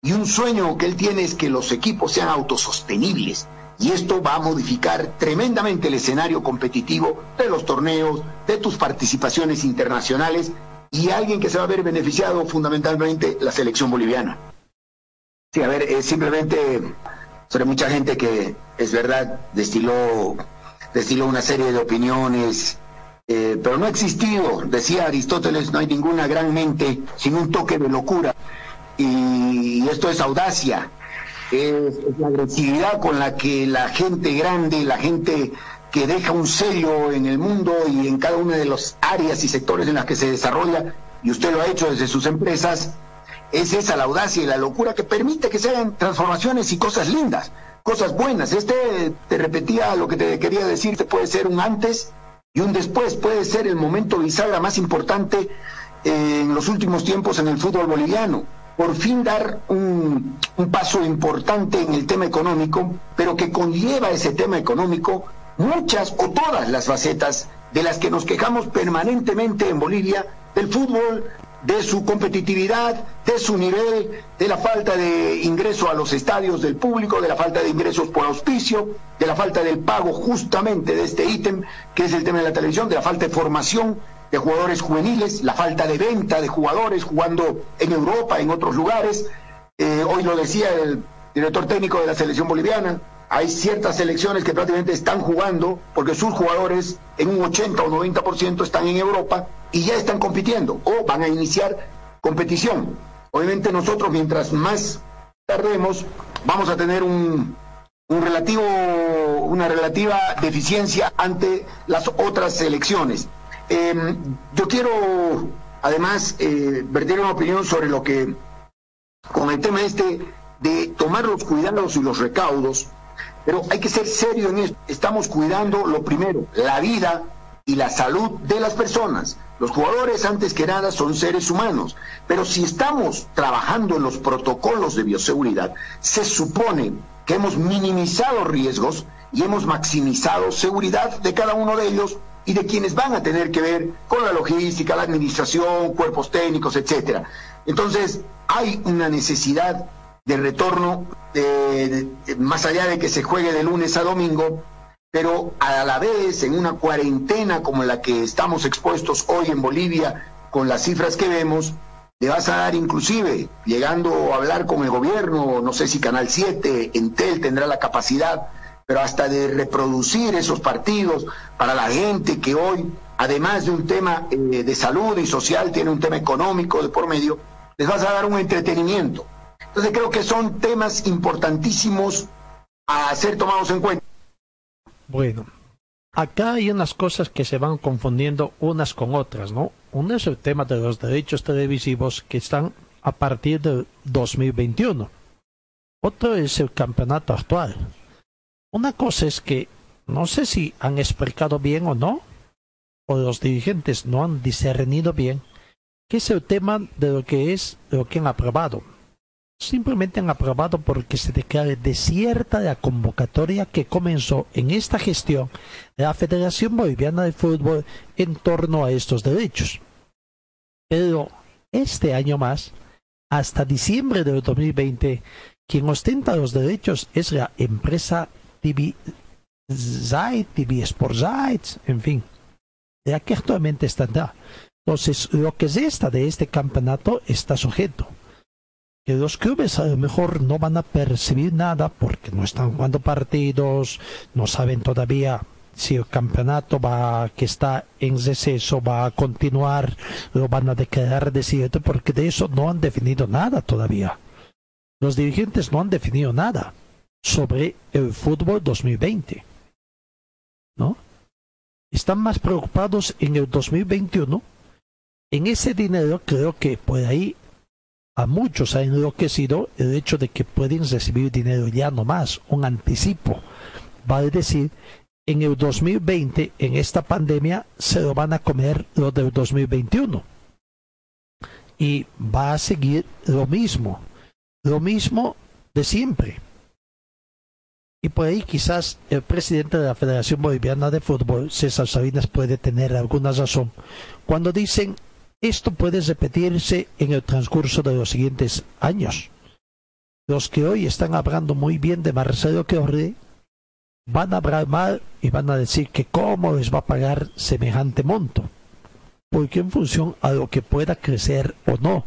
Y un sueño que él tiene es que los equipos sean autosostenibles, y esto va a modificar tremendamente el escenario competitivo de los torneos, de tus participaciones internacionales y alguien que se va a ver beneficiado fundamentalmente la selección boliviana. Sí, a ver, es simplemente sobre mucha gente que es verdad destiló, destiló una serie de opiniones, eh, pero no ha existido, decía Aristóteles, no hay ninguna gran mente sin un toque de locura. Y esto es audacia, es, la agresividad con la que la gente grande, la gente que deja un sello en el mundo y en cada una de las áreas y sectores en las que se desarrolla, y usted lo ha hecho desde sus empresas, es esa la audacia y la locura que permite que se hagan transformaciones y cosas lindas, cosas buenas. Este, te repetía lo que te quería decir, puede ser un antes y un después, puede ser el momento bisagra más importante en los últimos tiempos en el fútbol boliviano por fin dar un, paso importante en el tema económico, pero que conlleva ese tema económico muchas o todas las facetas de las que nos quejamos permanentemente en Bolivia, del fútbol, de su competitividad, de su nivel, de la falta de ingreso a los estadios del público, de la falta de ingresos por auspicio, de la falta del pago justamente de este ítem, que es el tema de la televisión, de la falta de formación de jugadores juveniles, la falta de venta de jugadores jugando en Europa, en otros lugares. Eh, hoy lo decía el director técnico de la selección boliviana, hay ciertas selecciones que prácticamente están jugando porque sus jugadores en un 80 o 90% están en Europa y ya están compitiendo o van a iniciar competición. Obviamente nosotros mientras más tardemos vamos a tener un, un relativo, una relativa deficiencia ante las otras selecciones. Em, yo quiero, además, eh, verter una opinión sobre lo que, con el tema este de tomar los cuidados y los recaudos, pero hay que ser serio en esto. Estamos cuidando lo primero, la vida y la salud de las personas. Los jugadores, antes que nada, son seres humanos, pero si estamos trabajando en los protocolos de bioseguridad, se supone que hemos minimizado riesgos y hemos maximizado seguridad de cada uno de ellos y de quienes van a tener que ver con la logística, la administración, cuerpos técnicos, etcétera. Entonces, hay una necesidad de retorno, eh, más allá de que se juegue de lunes a domingo, pero a la vez en una cuarentena como la que estamos expuestos hoy en Bolivia, con las cifras que vemos, le vas a dar inclusive, llegando a hablar con el gobierno, no sé si Canal 7, Entel tendrá la capacidad, pero hasta de reproducir esos partidos para la gente que hoy, además de un tema eh, de salud y social, tiene un tema económico de por medio, les vas a dar un entretenimiento. Entonces creo que son temas importantísimos a ser tomados en cuenta. Bueno, acá hay unas cosas que se van confundiendo unas con otras, ¿no? Uno es el tema de los derechos televisivos que están a partir del 2021. Otro es el campeonato actual. Una cosa es que no sé si han explicado bien o no, o los dirigentes no han discernido bien, que es el tema de lo que es lo que han aprobado simplemente han aprobado porque se declare desierta la convocatoria que comenzó en esta gestión de la Federación Boliviana de Fútbol en torno a estos derechos. Pero este año más, hasta diciembre del 2020, quien ostenta los derechos es la empresa TV Zait, TV Sport en fin, de que actualmente está. Entonces, lo que resta de este campeonato está sujeto que los clubes a lo mejor no van a percibir nada porque no están jugando partidos, no saben todavía si el campeonato va que está en receso va a continuar, lo van a declarar desierto porque de eso no han definido nada todavía. Los dirigentes no han definido nada sobre el fútbol 2020. ¿No? Están más preocupados en el 2021. En ese dinero creo que por ahí a muchos ha enloquecido el hecho de que pueden recibir dinero ya no más, un anticipo. Vale decir, en el 2020, en esta pandemia, se lo van a comer lo del 2021. Y va a seguir lo mismo, lo mismo de siempre. Y por ahí quizás el presidente de la Federación Boliviana de Fútbol, César Sabinas, puede tener alguna razón cuando dicen esto puede repetirse en el transcurso de los siguientes años. Los que hoy están hablando muy bien de Marcelo Queorre van a hablar mal y van a decir que cómo les va a pagar semejante monto. Porque en función a lo que pueda crecer o no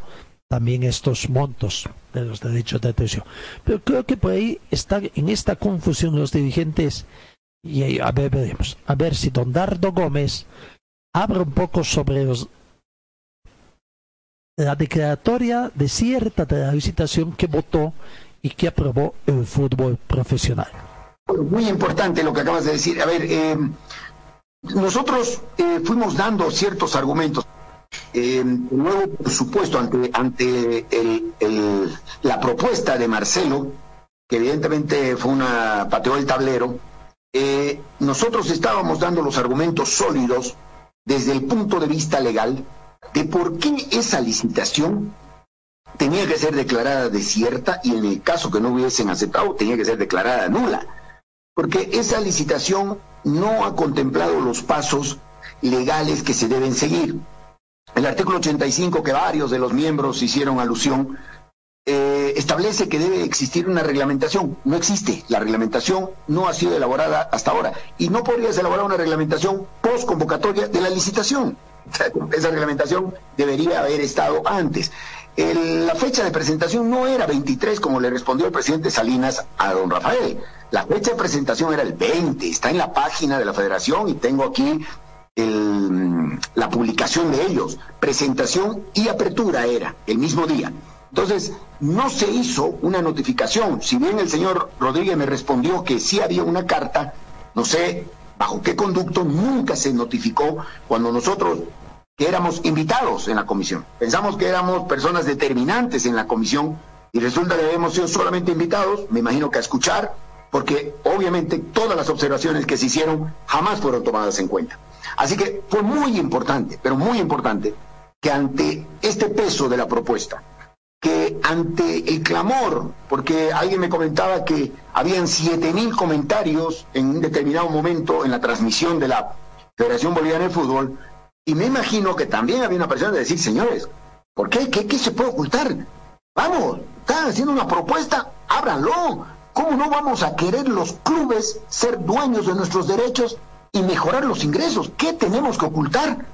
también estos montos de los derechos de atención. Pero creo que por ahí están en esta confusión los dirigentes y a ver veremos. A ver si Don Dardo Gómez habla un poco sobre los la declaratoria cierta de la licitación que votó y que aprobó el fútbol profesional. Muy importante lo que acabas de decir. A ver, eh, nosotros eh, fuimos dando ciertos argumentos. Eh, luego, por supuesto, ante, ante el, la propuesta de Marcelo, que evidentemente fue una pateó el tablero, nosotros estábamos dando los argumentos sólidos desde el punto de vista legal de por qué esa licitación tenía que ser declarada desierta y en el caso que no hubiesen aceptado tenía que ser declarada nula. Porque esa licitación no ha contemplado los pasos legales que se deben seguir. El artículo 85, que varios de los miembros hicieron alusión, eh, establece que debe existir una reglamentación. No existe. La reglamentación no ha sido elaborada hasta ahora. Y no podrías elaborar una reglamentación post convocatoria de la licitación. Esa reglamentación debería haber estado antes. la fecha de presentación no era 23 como le respondió el presidente Salinas a don Rafael. La fecha de presentación era el 20, está en la página de la federación y tengo aquí la publicación de ellos. Presentación y apertura era el mismo día. Entonces, no se hizo una notificación. Si bien el señor Rodríguez me respondió que sí había una carta, no sé bajo qué conducto nunca se notificó cuando nosotros que éramos invitados en la comisión. Pensamos que éramos personas determinantes en la comisión y resulta que habíamos sido solamente invitados, me imagino que a escuchar, porque obviamente todas las observaciones que se hicieron jamás fueron tomadas en cuenta. Así que fue muy importante, pero muy importante, que ante este peso de la propuesta, que ante el clamor, porque alguien me comentaba que habían siete mil comentarios en un determinado momento en la transmisión de la Federación Boliviana de Fútbol, y me imagino que también había una persona de decir, señores, ¿por qué? ¿Qué, qué se puede ocultar? Vamos, están haciendo una propuesta, ábranlo. ¿Cómo no vamos a querer los clubes ser dueños de nuestros derechos y mejorar los ingresos? ¿Qué tenemos que ocultar?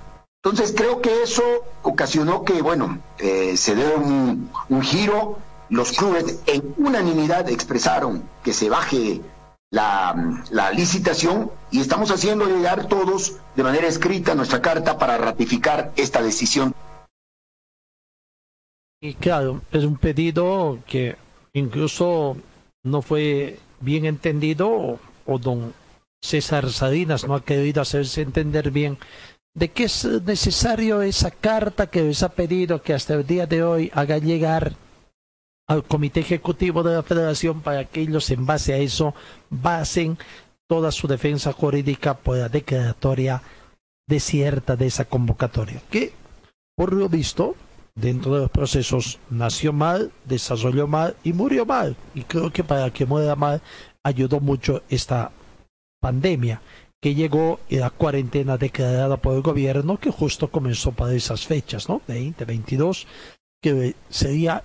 Entonces creo que eso ocasionó que, bueno, eh, se dé un, giro. Los clubes en unanimidad expresaron que se baje la, la, licitación y estamos haciendo llegar todos de manera escrita nuestra carta para ratificar esta decisión. Y claro, es un pedido que incluso no fue bien entendido o don César Salinas no ha querido hacerse entender bien de que es necesario esa carta que les ha pedido que hasta el día de hoy haga llegar al comité ejecutivo de la federación para que ellos en base a eso basen toda su defensa jurídica por la declaratoria desierta de esa convocatoria que por lo visto dentro de los procesos nació mal, desarrolló mal y murió mal. Y creo que para que muera mal ayudó mucho esta pandemia que llegó y la cuarentena declarada por el gobierno que justo comenzó para esas fechas, ¿no? 20, 22, que sería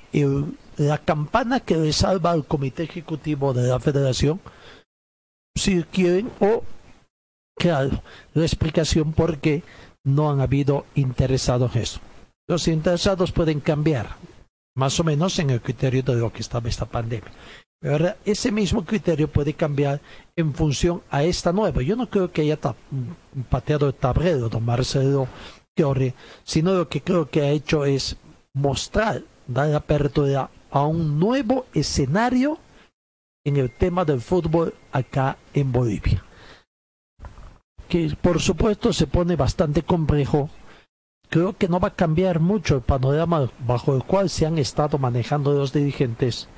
la campana que le salva al comité ejecutivo de la federación, si quieren, o, claro, la explicación por qué no han habido interesados en eso. Los interesados pueden cambiar, más o menos en el criterio de lo que estaba esta pandemia. Ahora, ese mismo criterio puede cambiar en función a esta nueva. Yo no creo que haya pateado el tablero don Marcelo Chiorri, sino lo que creo que ha hecho es mostrar, dar apertura a un nuevo escenario en el tema del fútbol acá en Bolivia. Que por supuesto se pone bastante complejo. Creo que no va a cambiar mucho el panorama bajo el cual se han estado manejando los dirigentes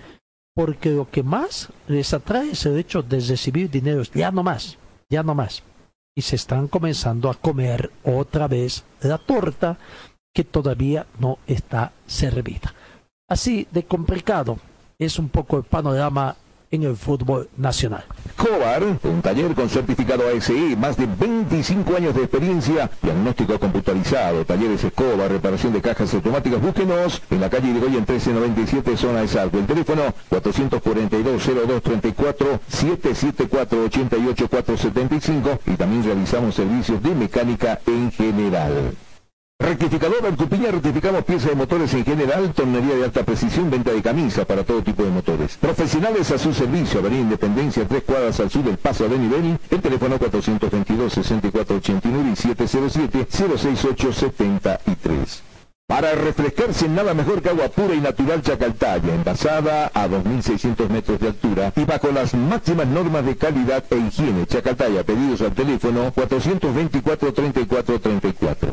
porque lo que más les atrae es el hecho de recibir dinero, ya no más, ya no más. Y se están comenzando a comer otra vez la torta que todavía no está servida. Así de complicado es un poco el panorama en el fútbol nacional. Cobar, un taller con certificado ASE, más de 25 años de experiencia, diagnóstico computarizado, talleres Escobar, reparación de cajas automáticas, búsquenos en la calle de Goya en 1397, zona de Salto. El teléfono 442-0234, 774-88475 y también realizamos servicios de mecánica en general. Rectificador Arcupiña, rectificamos piezas de motores en general, tornería de alta precisión, venta de camisa para todo tipo de motores. Profesionales a su servicio, Avenida Independencia, tres cuadras al sur del paso de nivel, el teléfono 422-6489 y 707-06873. Para refrescarse nada mejor que agua pura y natural Chacaltaya, envasada a 2.600 metros de altura y bajo las máximas normas de calidad e higiene. Chacaltaya, pedidos al teléfono 424-3434.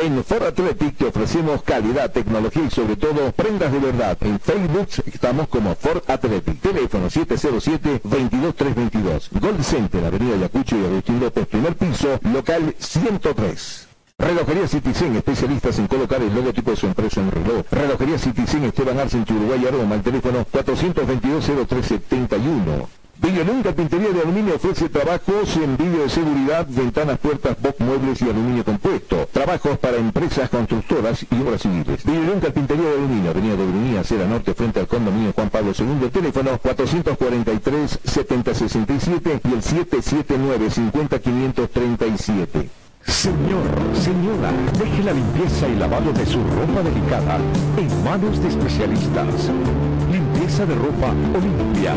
En Ford Athletic te ofrecemos calidad, tecnología y sobre todo prendas de verdad. En Facebook estamos como Ford Athletic. Teléfono 707-22322. Gold Center, Avenida Yacucho y Agustín López, primer piso, local 103. Relojería Citizen, especialistas en colocar el logotipo de su empresa en reloj. Relojería Citizen, Esteban Arce, en Uruguay, Aroma, el teléfono 422-0371. Villalón Carpintería de Aluminio ofrece trabajos en vídeo de seguridad, ventanas, puertas, box, muebles y aluminio compuesto. Trabajos para empresas constructoras y obras civiles. Villalón Carpintería de Aluminio, Avenida de Brunía, Cera Norte, frente al condominio Juan Pablo II, teléfono 443-7067 y el 779-50537. Señor, señora, deje la limpieza y lavado de su ropa delicada en manos de especialistas. Limpieza de ropa Olimpia.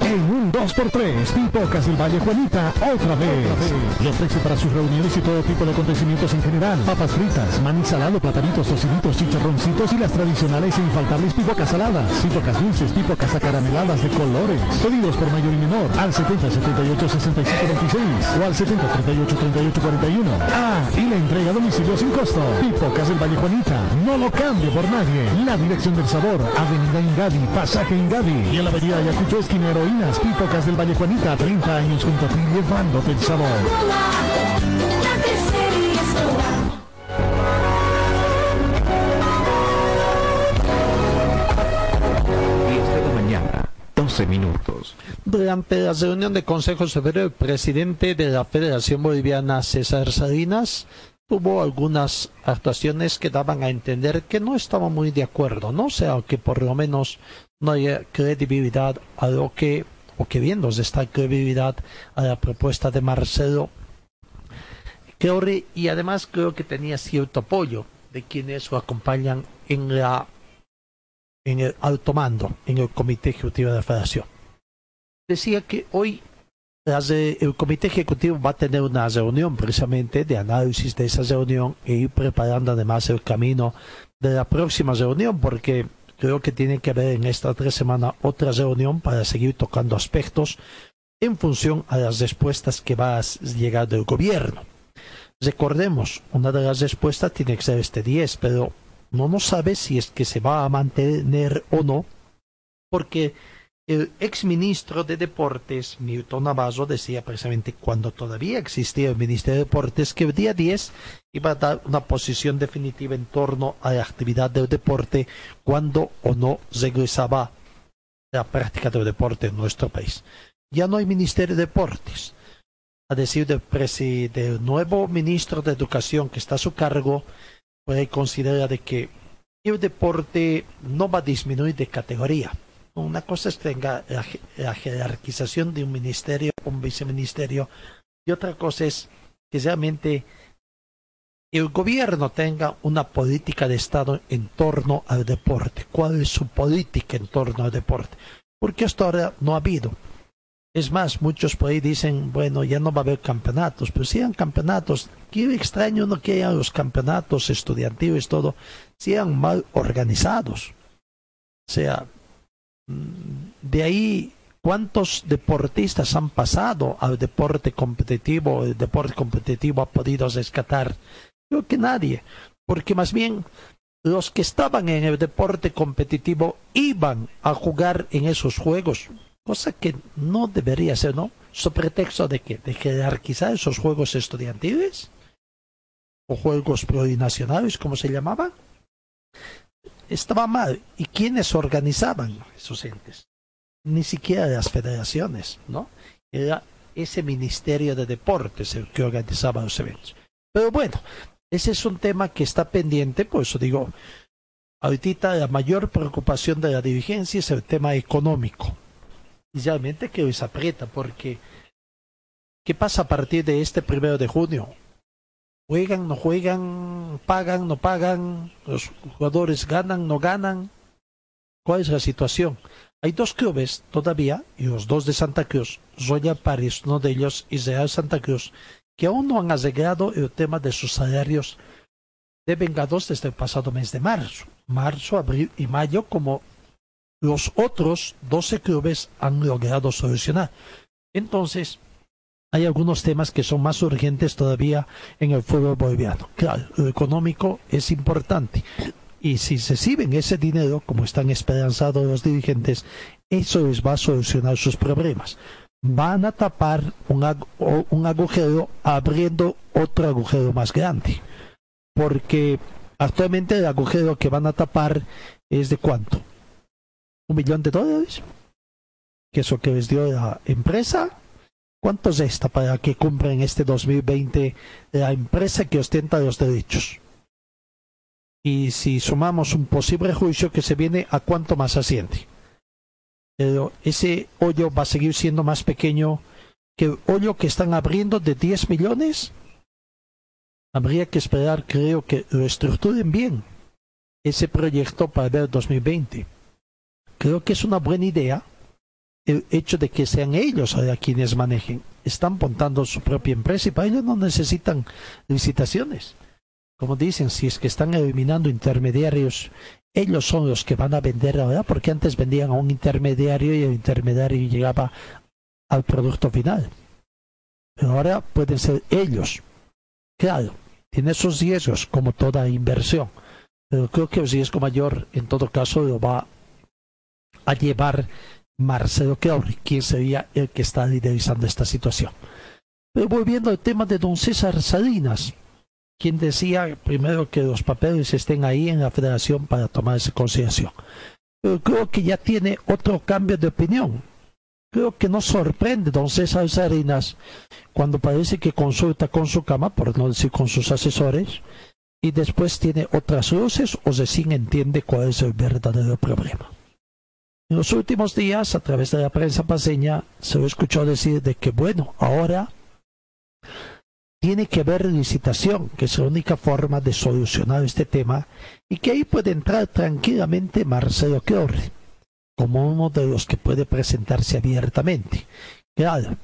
En un 2x3, Pipocas del Valle Juanita, otra vez. Le ofrece para sus reuniones y todo tipo de acontecimientos en general. Papas fritas, maní salado, platanitos, tocinitos, chicharroncitos y las tradicionales e infaltables pipocas saladas. Pipocas dulces, pipocas acarameladas de colores. Pedidos por mayor y menor al 70 78 65 26 o al 70 38 38 41. Ah, y la entrega a domicilio sin costo. Pipocas del Valle Juanita. No lo cambio por nadie. La dirección del sabor. Avenida Ingadi, Pasaje Ingadi. Y en la avenida Ayacucho, esquina Heroínas. Pipocas del Valle Juanita. 30 años junto a ti llevándote el sabor. Diez de la mañana, 12 minutos. Durante la reunión de Consejo Superior, el presidente de la Federación Boliviana, César Salinas, tuvo algunas actuaciones que daban a entender que no estaba muy de acuerdo, ¿no? O sea, que por lo menos no hay credibilidad a lo que, o que viéndose esta credibilidad a la propuesta de Marcelo Creo, y además creo que tenía cierto apoyo de quienes lo acompañan en la en el alto mando, en el comité ejecutivo de la federación. Decía que hoy el comité ejecutivo va a tener una reunión precisamente de análisis de esa reunión e ir preparando además el camino de la próxima reunión porque creo que tiene que haber en esta tres semanas otra reunión para seguir tocando aspectos en función a las respuestas que va a llegar del gobierno. Recordemos, una de las respuestas tiene que ser este 10, pero no nos sabe si es que se va a mantener o no, porque el exministro de Deportes, Milton Navarro, decía precisamente cuando todavía existía el Ministerio de Deportes que el día 10 iba a dar una posición definitiva en torno a la actividad del deporte cuando o no regresaba la práctica del deporte en nuestro país. Ya no hay Ministerio de Deportes. A decir del, del nuevo ministro de Educación que está a su cargo, pues considera de que el deporte no va a disminuir de categoría. Una cosa es tenga la, je- la jerarquización de un ministerio, un viceministerio, y otra cosa es que realmente el gobierno tenga una política de Estado en torno al deporte. ¿Cuál es su política en torno al deporte? Porque hasta ahora no ha habido. Es más, muchos por ahí dicen, bueno, ya no va a haber campeonatos, pero si eran campeonatos, qué extraño no que hayan los campeonatos estudiantiles, todo, sean mal organizados. O sea, de ahí, ¿cuántos deportistas han pasado al deporte competitivo? El deporte competitivo ha podido rescatar. Creo que nadie, porque más bien los que estaban en el deporte competitivo iban a jugar en esos juegos, cosa que no debería ser, ¿no? ¿So pretexto de que ¿De jerarquizar esos juegos estudiantiles? ¿O juegos plurinacionales, como se llamaban? Estaba mal. ¿Y quiénes organizaban esos entes? Ni siquiera las federaciones, ¿no? Era ese Ministerio de Deportes el que organizaba los eventos. Pero bueno, ese es un tema que está pendiente, por eso digo, ahorita la mayor preocupación de la dirigencia es el tema económico. Y realmente que les aprieta, porque ¿qué pasa a partir de este primero de junio? ¿Juegan, no juegan? ¿Pagan, no pagan? ¿Los jugadores ganan, no ganan? ¿Cuál es la situación? Hay dos clubes todavía, y los dos de Santa Cruz, Royal Paris, uno de ellos, y Real Santa Cruz, que aún no han arreglado el tema de sus salarios de vengados desde el pasado mes de marzo. Marzo, abril y mayo, como los otros 12 clubes han logrado solucionar. Entonces, hay algunos temas que son más urgentes todavía en el fútbol boliviano. Claro, lo económico es importante. Y si reciben ese dinero, como están esperanzados los dirigentes, eso les va a solucionar sus problemas. Van a tapar un, un agujero abriendo otro agujero más grande. Porque actualmente el agujero que van a tapar es de cuánto? ¿Un millón de dólares? ¿Que eso que les dio la empresa? ¿Cuánto resta para que cumpla en este 2020 la empresa que ostenta los derechos? Y si sumamos un posible juicio que se viene, ¿a cuánto más asciende? Pero ese hoyo va a seguir siendo más pequeño que el hoyo que están abriendo de 10 millones. Habría que esperar, creo que lo estructuren bien, ese proyecto para ver 2020. Creo que es una buena idea el hecho de que sean ellos ahora quienes manejen. Están montando su propia empresa y para ello no necesitan licitaciones. Como dicen, si es que están eliminando intermediarios, ellos son los que van a vender ahora, porque antes vendían a un intermediario y el intermediario llegaba al producto final. Ahora pueden ser ellos. Claro, tiene sus riesgos, como toda inversión. Pero creo que el riesgo mayor, en todo caso, lo va a llevar Marcelo Claure, quien sería el que está liderizando esta situación. Pero volviendo al tema de don César Salinas, quien decía primero que los papeles estén ahí en la federación para tomar esa consideración. Pero creo que ya tiene otro cambio de opinión. Creo que no sorprende don César Salinas cuando parece que consulta con su cama, por no decir con sus asesores, y después tiene otras luces o recién entiende cuál es el verdadero problema. En los últimos días, a través de la prensa paseña, se lo escuchó decir de que, bueno, ahora tiene que haber licitación, que es la única forma de solucionar este tema, y que ahí puede entrar tranquilamente Marcelo Chiorri, como uno de los que puede presentarse abiertamente. Claro,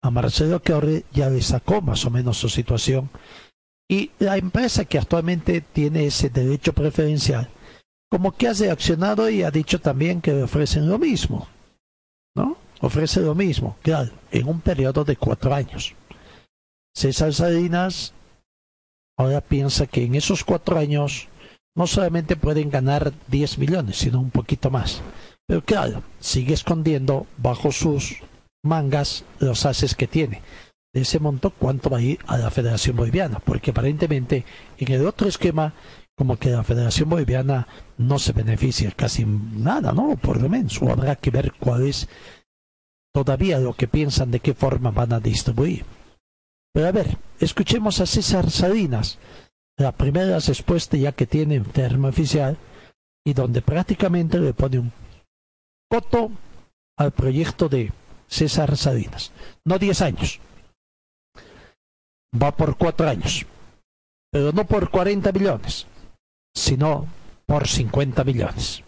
a Marcelo Chiorri ya le sacó más o menos su situación, y la empresa que actualmente tiene ese derecho preferencial como que ha reaccionado y ha dicho también que ofrecen lo mismo, ¿no? Ofrece lo mismo, claro, en un periodo de cuatro años. César Salinas ahora piensa que en esos cuatro años no solamente pueden ganar 10 millones, sino un poquito más. Pero claro, sigue escondiendo bajo sus mangas los haces que tiene. De ese monto, ¿cuánto va a ir a la Federación Boliviana? Porque aparentemente en el otro esquema como que la Federación Boliviana no se beneficia casi nada, ¿no? Por lo menos, o habrá que ver cuál es todavía lo que piensan de qué forma van a distribuir. Pero a ver, escuchemos a César Salinas, la primera respuesta ya que tiene un termo oficial y donde prácticamente le pone un coto al proyecto de César Salinas. No 10 años, va por cuatro años, pero no por 40 millones, sino por 50 millones.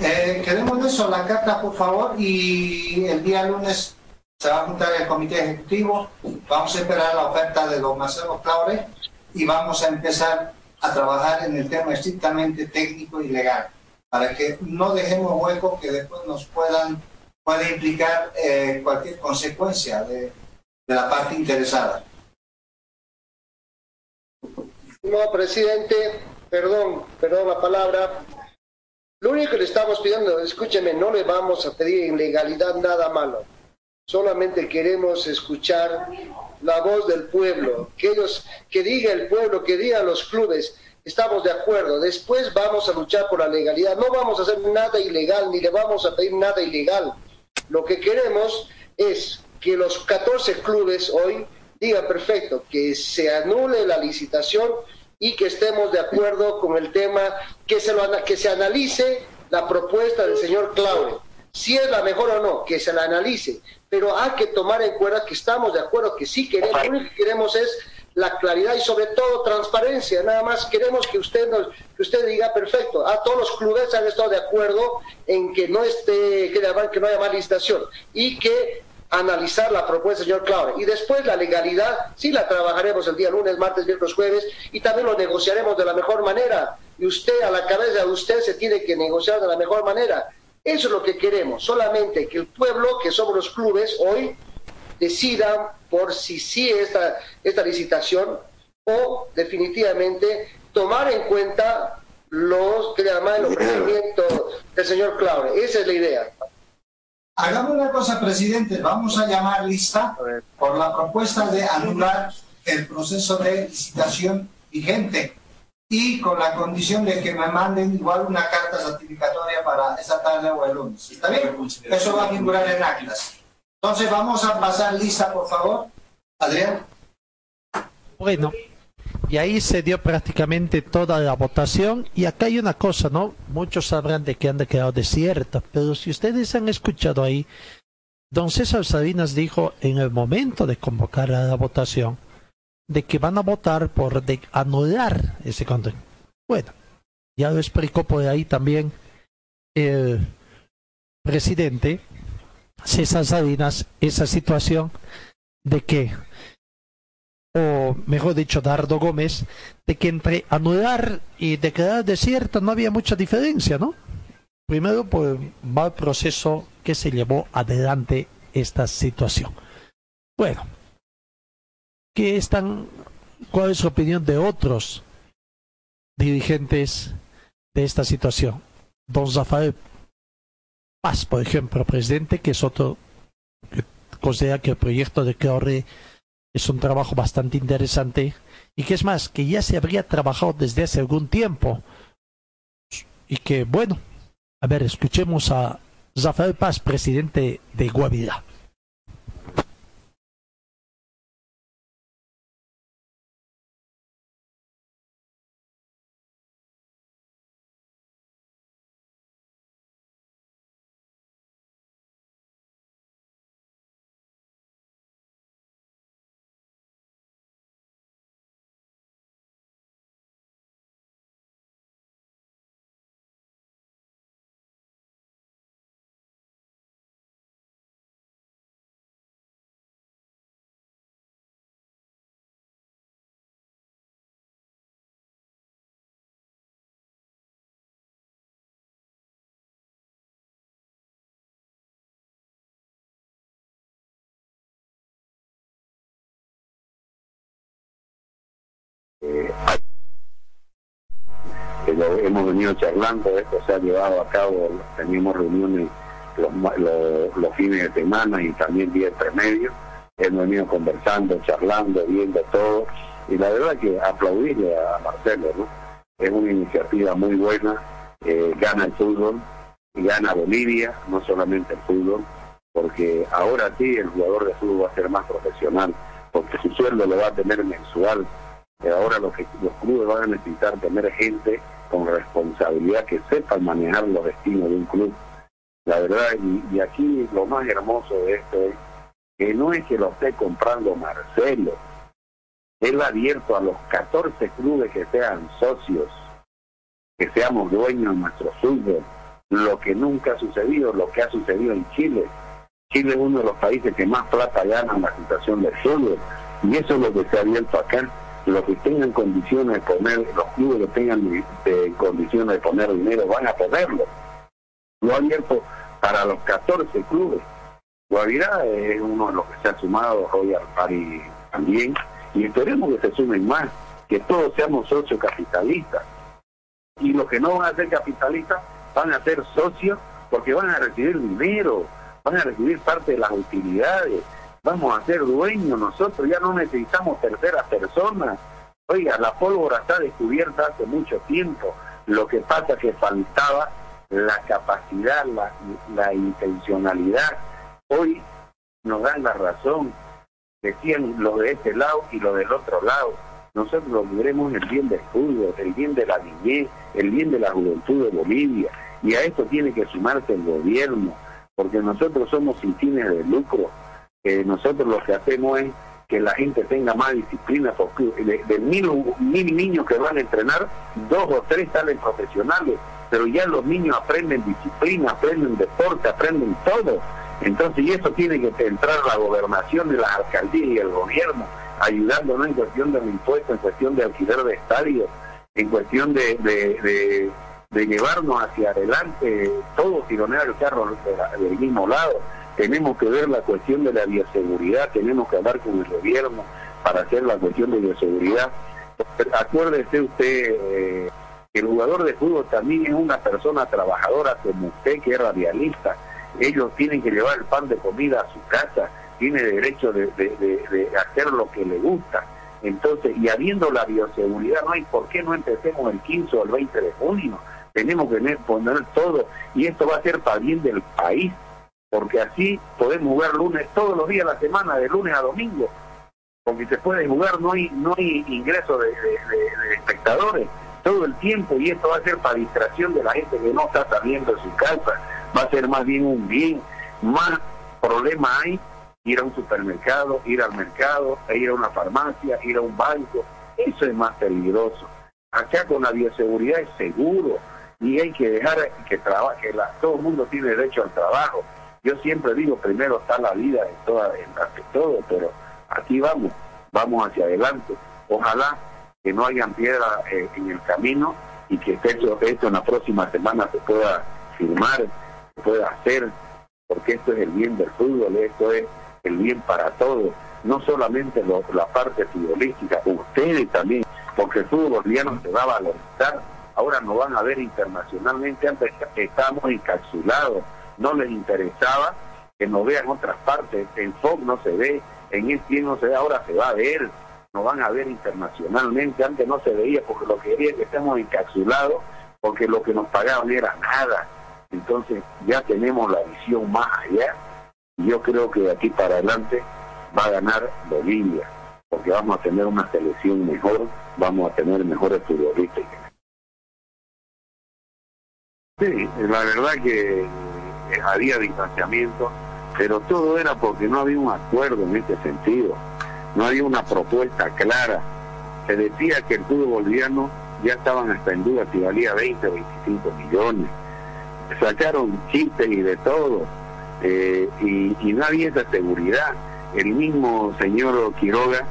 Eh, queremos eso, la carta, por favor, y el día lunes se va a juntar el comité ejecutivo. Vamos a esperar la oferta de don Marcelo Claure y vamos a empezar a trabajar en el tema estrictamente técnico y legal, para que no dejemos hueco que después nos puedan puede implicar eh, cualquier consecuencia de, de la parte interesada. No, presidente, perdón, perdón la palabra. Lo único que le estamos pidiendo, escúcheme, no le vamos a pedir en legalidad nada malo. Solamente queremos escuchar la voz del pueblo, que ellos, que diga el pueblo, que diga los clubes, estamos de acuerdo. Después vamos a luchar por la legalidad. No vamos a hacer nada ilegal, ni le vamos a pedir nada ilegal. Lo que queremos es que los 14 clubes hoy digan perfecto, que se anule la licitación y que estemos de acuerdo con el tema, que se, lo, que se analice la propuesta del señor Claudio. Si es la mejor o no, que se la analice, pero hay que tomar en cuenta que estamos de acuerdo, que sí queremos, lo único que queremos es la claridad y sobre todo transparencia. Nada más queremos que usted nos, que usted diga perfecto. A todos los clubes han estado de acuerdo en que no esté que, no haya más licitación y que analizar la propuesta señor Claude. Y después la legalidad, sí la trabajaremos el día lunes, martes, miércoles, jueves, y también lo negociaremos de la mejor manera. Y usted, a la cabeza de usted, se tiene que negociar de la mejor manera. Eso es lo que queremos, solamente que el pueblo, que somos los clubes, hoy decidan por si sí esta, esta licitación o definitivamente tomar en cuenta los que llaman el ofrecimiento del señor Claude. Esa es la idea. Hagamos una cosa, presidente, vamos a llamar lista por la propuesta de anular el proceso de licitación vigente y con la condición de que me manden igual una carta certificatoria para esta tarde o el lunes. ¿Está bien? Eso va a figurar en actas. Entonces vamos a pasar lista, por favor. Adrián. Bueno, y ahí se dio prácticamente toda la votación y acá hay una cosa, ¿no? Muchos sabrán de que han quedado desiertas, pero si ustedes han escuchado ahí, don César Salinas dijo en el momento de convocar a la votación de que van a votar por de anular ese contenido. Bueno, ya lo explicó por ahí también el presidente César Salinas esa situación de que, o mejor dicho, Dardo Gómez, de que entre anular y declarar desierto no había mucha diferencia, ¿no? Primero, va el proceso que se llevó adelante esta situación. Bueno, ¿qué están, ¿cuál es la opinión de otros dirigentes de esta situación? Don Zafael Paz, por ejemplo, presidente, que es otro que considera que el proyecto de Corre es un trabajo bastante interesante y que es más, que ya se habría trabajado desde hace algún tiempo y que, bueno, a ver, escuchemos a Zafael Paz, presidente de Guavirá. Hemos venido charlando, esto se ha llevado a cabo, teníamos reuniones los, los, los fines de semana y también día entre medio, hemos venido conversando, charlando, viendo todo, y la verdad que aplaudirle a Marcelo, ¿no? Es una iniciativa muy buena, eh, gana el fútbol, y gana Bolivia, no solamente el fútbol, porque ahora sí el jugador de fútbol va a ser más profesional, porque su sueldo lo va a tener mensual, ahora lo que los clubes van a necesitar tener gente con responsabilidad que sepan manejar los destinos de un club. La verdad, y, aquí lo más hermoso de esto es que no es que lo esté comprando Marcelo, él ha abierto a los 14 clubes que sean socios, que seamos dueños de nuestro fútbol, lo que nunca ha sucedido, lo que ha sucedido en Chile. Chile es uno de los países que más plata gana en la situación del fútbol, y eso es lo que se ha abierto acá los que tengan condiciones de poner, los clubes que tengan condiciones de poner dinero van a ponerlo. Lo ha abierto para los 14 clubes. Guavirá es uno de los que se ha sumado, Royal Party también, y esperemos que se sumen más, que todos seamos socios capitalistas. Y los que no van a ser capitalistas van a ser socios porque van a recibir dinero, van a recibir parte de las utilidades, vamos a ser dueños nosotros, ya no necesitamos terceras personas. Oiga, la pólvora está descubierta hace mucho tiempo. Lo que pasa es que faltaba la capacidad, la, intencionalidad. Hoy nos dan la razón. Decían lo de este lado y lo del otro lado. Nosotros queremos el bien del fútbol, el bien de la niñez, el bien de la juventud de Bolivia. Y a esto tiene que sumarse el gobierno, porque nosotros somos sin fines de lucro nosotros lo que hacemos es que la gente tenga más disciplina, porque de, mil, mil niños que van a entrenar, dos o tres salen profesionales, pero ya los niños aprenden disciplina, aprenden deporte, aprenden todo. Entonces, y eso tiene que entrar la gobernación de las alcaldías y el gobierno, ayudándonos en cuestión del impuesto, en cuestión de alquiler de estadios, en cuestión de, de, de, llevarnos hacia adelante, todo tironear el carro del mismo lado tenemos que ver la cuestión de la bioseguridad, tenemos que hablar con el gobierno para hacer la cuestión de bioseguridad. Acuérdese usted eh, el jugador de fútbol también es una persona trabajadora como usted que es radialista. Ellos tienen que llevar el pan de comida a su casa, tiene derecho de, hacer lo que le gusta. Entonces, y habiendo la bioseguridad, no hay por qué no empecemos el 15 o el 20 de junio. Tenemos que poner todo, y esto va a ser para bien del país porque así podemos jugar lunes todos los días de la semana, de lunes a domingo, porque se puede jugar, no hay, no hay ingreso de, espectadores todo el tiempo y esto va a ser para distracción de la gente que no está saliendo de su casa, va a ser más bien un bien, más problema hay ir a un supermercado, ir al mercado, ir a una farmacia, ir a un banco, eso es más peligroso. Acá con la bioseguridad es seguro y hay que dejar que trabaje, todo el mundo tiene derecho al trabajo Yo siempre digo, primero está la vida en toda, en, todo, pero aquí vamos, vamos hacia adelante. Ojalá que no hayan piedra eh, en el camino y que esto, esto en la próxima semana se pueda firmar, se pueda hacer, porque esto es el bien del fútbol, esto es el bien para todos, no solamente la parte futbolística, ustedes también, porque el fútbol boliviano se va a valorizar, ahora nos van a ver internacionalmente, antes estábamos encapsulados, no les interesaba que nos vean otras partes, en Fox no se ve, en ESPN no se ve, ahora se va a ver, nos van a ver internacionalmente, antes no se veía porque lo que quería es que estemos encapsulados, porque lo que nos pagaban era nada, entonces ya tenemos la visión más allá y yo creo que de aquí para adelante va a ganar Bolivia, porque vamos a tener una selección mejor, vamos a tener mejores futbolistas. Sí, la verdad que había distanciamiento, pero todo era porque no había un acuerdo en este sentido, no había una propuesta clara. Se decía que el fútbol boliviano ya estaban hasta en duda si valía 20 o 25 millones. Sacaron chistes y de todo, eh, y, y no había esa seguridad. El mismo señor Quiroga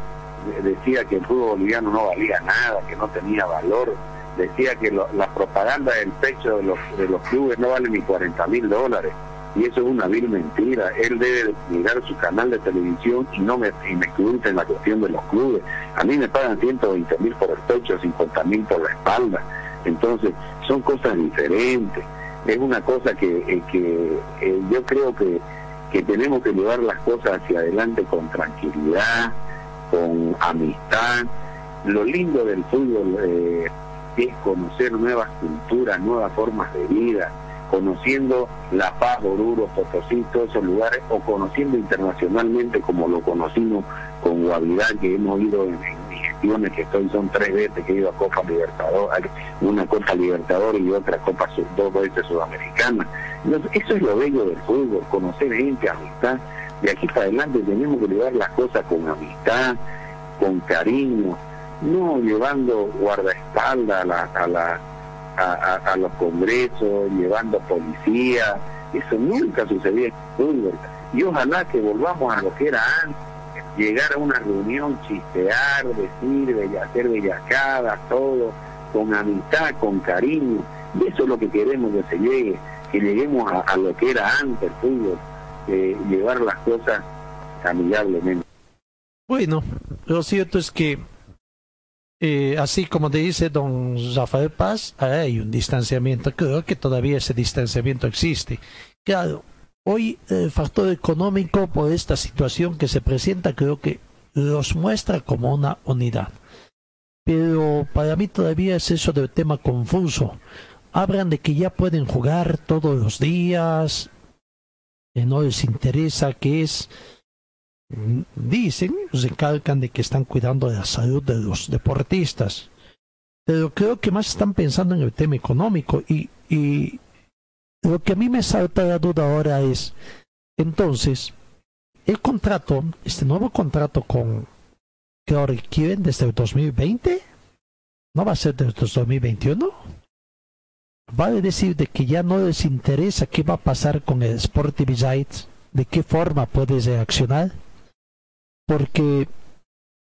decía que el fútbol boliviano no valía nada, que no tenía valor decía que la propaganda del pecho de los, de los clubes no vale ni 40 mil dólares. Y eso es una vil mentira. Él debe mirar su canal de televisión y no me, y en la cuestión de los clubes. A mí me pagan 120 mil por el pecho, 50 mil por la espalda. Entonces, son cosas diferentes. Es una cosa que, eh, que eh, yo creo que, que tenemos que llevar las cosas hacia adelante con tranquilidad, con amistad. Lo lindo del fútbol eh, es conocer nuevas culturas, nuevas formas de vida, conociendo La Paz, Oruro, Potosí, todos esos lugares, o conociendo internacionalmente como lo conocimos con Guavirá, que hemos ido en, mis gestiones, que estoy, son tres veces que he ido a Copa Libertadores, una Copa Libertadores y otra Copa dos veces Sudamericana. Entonces, eso es lo bello del fútbol, conocer gente, amistad. De aquí para adelante tenemos que llevar las cosas con amistad, con cariño, no llevando guardaespaldas a, la, a, la, a, los congresos, llevando policía, eso nunca sucedía en fútbol. Y ojalá que volvamos a lo que era antes, llegar a una reunión, chistear, decir, hacer bellacadas, todo, con amistad, con cariño. Y eso es lo que queremos que se llegue, que lleguemos a, lo que era antes el fútbol, llevar las cosas amigablemente. Bueno, lo cierto es que eh, así como te dice don Rafael Paz, hay un distanciamiento. Creo que todavía ese distanciamiento existe. Claro, hoy el factor económico por esta situación que se presenta creo que los muestra como una unidad. Pero para mí todavía es eso del tema confuso. Hablan de que ya pueden jugar todos los días, que no les interesa, que es dicen, se calcan de que están cuidando de la salud de los deportistas. Pero creo que más están pensando en el tema económico y, y lo que a mí me salta la duda ahora es, entonces, el contrato, este nuevo contrato con que ahora quieren desde el 2020, ¿no va a ser desde el 2021? Vale decir de que ya no les interesa qué va a pasar con el Sporting de qué forma puede reaccionar porque,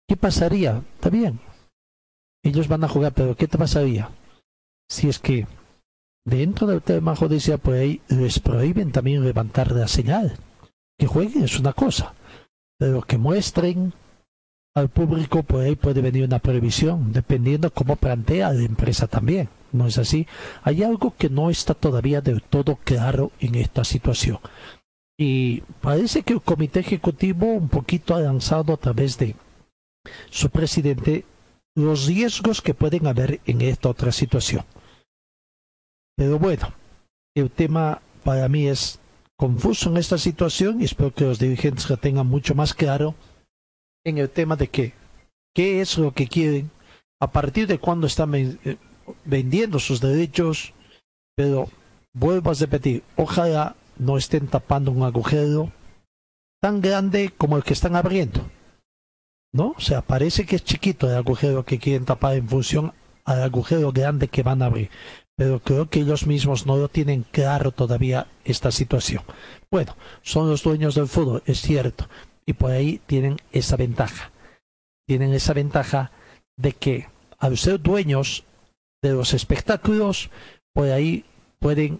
¿qué pasaría? Está bien. Ellos van a jugar, pero ¿qué te pasaría? Si es que dentro del tema judicial por ahí les prohíben también levantar la señal. Que jueguen es una cosa, pero que muestren al público por ahí puede venir una previsión, dependiendo cómo plantea la empresa también. ¿No es así? Hay algo que no está todavía del todo claro en esta situación. Y parece que el comité ejecutivo un poquito ha lanzado a través de su presidente los riesgos que pueden haber en esta otra situación. Pero bueno, el tema para mí es confuso en esta situación y espero que los dirigentes lo tengan mucho más claro en el tema de que qué es lo que quieren, a partir de cuándo están eh, vendiendo sus derechos, pero vuelvo a repetir, ojalá no estén tapando un agujero tan grande como el que están abriendo. ¿No? O sea, parece que es chiquito el agujero que quieren tapar en función al agujero grande que van a abrir. pero creo que ellos mismos no lo tienen claro todavía esta situación. Bueno, son los dueños del fútbol, es cierto, y por ahí tienen esa ventaja. Tienen esa ventaja de que al ser dueños de los espectáculos, por ahí pueden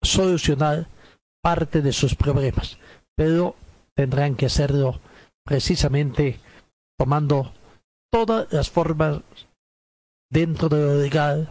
solucionar parte de sus problemas, pero tendrán que hacerlo precisamente tomando todas las formas dentro de lo legal,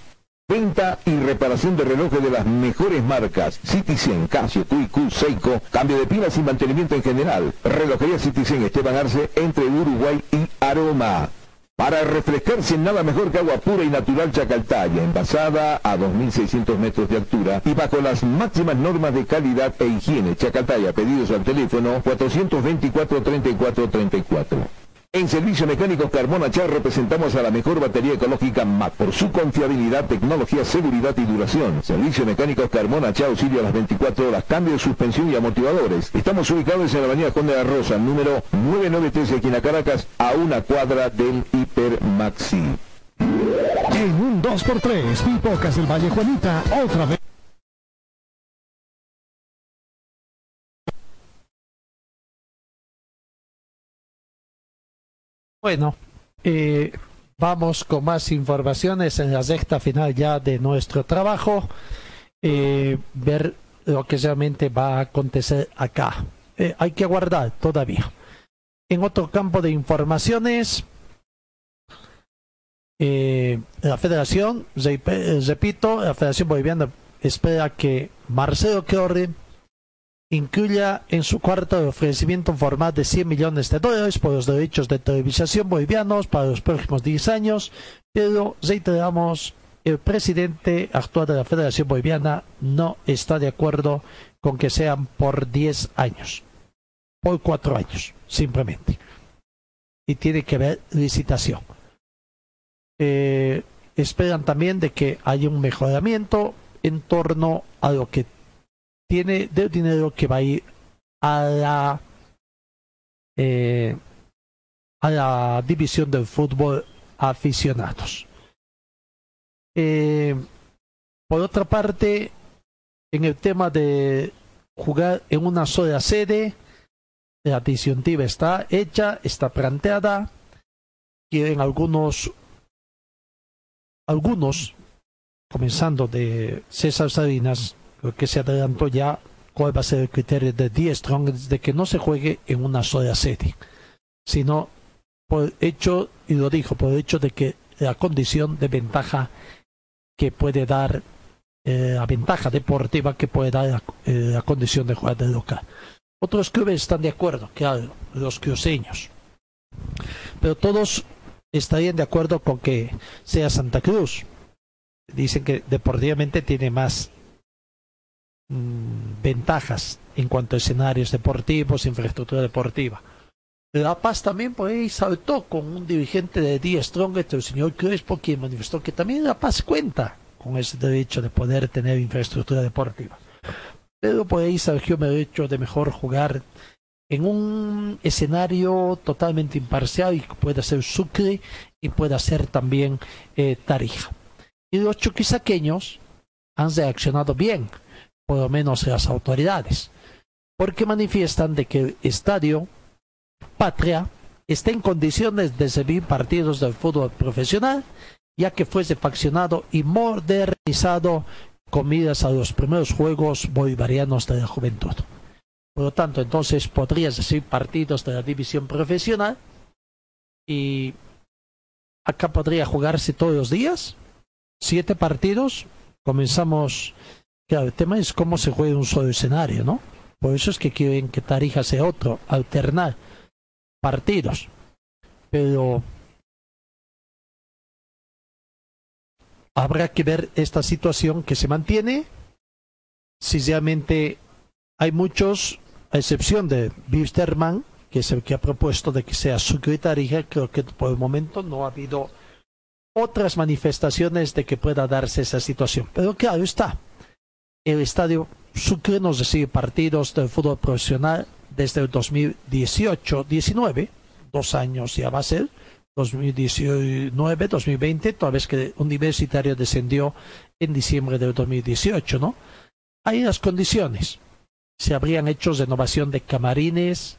Venta y reparación de relojes de las mejores marcas. Citizen, Casio, QQ, Seiko. Cambio de pilas y mantenimiento en general. Relojería Citizen Esteban Arce entre Uruguay y Aroma. Para refrescarse nada mejor que agua pura y natural Chacaltaya, envasada a 2.600 metros de altura y bajo las máximas normas de calidad e higiene. Chacaltaya, pedidos al teléfono 424-3434. En Servicio Mecánicos Carmona Char representamos a la mejor batería ecológica MAC por su confiabilidad, tecnología, seguridad y duración. Servicio Mecánicos Carmona Char auxilia a las 24 horas, cambio de suspensión y amortiguadores. Estamos ubicados en la avenida Conde de la Rosa, número 993 aquí en Caracas, a una cuadra del Hiper Maxi. En un 2x3, Pipocas del Valle Juanita, otra vez. Bueno, eh, vamos con más informaciones en la sexta final ya de nuestro trabajo. Eh, ver lo que realmente va a acontecer acá. Eh, hay que aguardar todavía. En otro campo de informaciones, la federación, repito, la federación boliviana espera que Marcelo Corre incluya en su cuarto ofrecimiento un formato de 100 millones de dólares por los derechos de televisación bolivianos para los próximos 10 años, pero reiteramos, el presidente actual de la Federación Boliviana no está de acuerdo con que sean por 10 años, por 4 años, simplemente. Y tiene que haber licitación. Eh, esperan también de que haya un mejoramiento en torno a lo que tiene del dinero que va a ir a la eh, a la división del fútbol aficionados. Eh, por otra parte, en el tema de jugar en una sola sede, la disyuntiva está hecha, está planteada. Quieren algunos, algunos, comenzando de César Salinas, que se adelantó ya cuál va a ser el criterio de Die Strong de que no se juegue en una sola sede, sino por hecho, y lo dijo, por hecho de que la condición de ventaja que puede dar, eh, la ventaja deportiva que puede dar la, eh, la condición de jugar de local. Otros clubes están de acuerdo, claro, los cruceños. Pero todos estarían de acuerdo con que sea Santa Cruz. Dicen que deportivamente tiene más Mm, ventajas en cuanto a escenarios deportivos, infraestructura deportiva. La Paz también por ahí saltó con un dirigente de Die Strong, el señor Crespo, quien manifestó que también La Paz cuenta con ese derecho de poder tener infraestructura deportiva. Pero por ahí surgió el derecho de mejor jugar en un escenario totalmente imparcial y que pueda ser Sucre y pueda ser también eh, Tarija. Y los chuquisaqueños han reaccionado bien por lo menos las autoridades, porque manifiestan de que el estadio Patria está en condiciones de servir partidos del fútbol profesional, ya que fuese faccionado y modernizado con miras a los primeros Juegos Bolivarianos de la Juventud. Por lo tanto, entonces podría recibir partidos de la división profesional y acá podría jugarse todos los días, siete partidos. Comenzamos Claro, el tema es cómo se juega un solo escenario, ¿no? Por eso es que quieren que Tarija sea otro, alternar partidos. Pero habrá que ver esta situación que se mantiene, si realmente hay muchos, a excepción de Bisterman, que es el que ha propuesto de que sea secretaria, creo que por el momento no ha habido otras manifestaciones de que pueda darse esa situación. Pero claro está, el estadio Sucre nos recibe partidos del fútbol profesional desde el 2018-19, dos años ya va a ser, 2019-2020, toda vez que Universitario descendió en diciembre del 2018, ¿no? Hay las condiciones. Se habrían hecho renovación de camarines,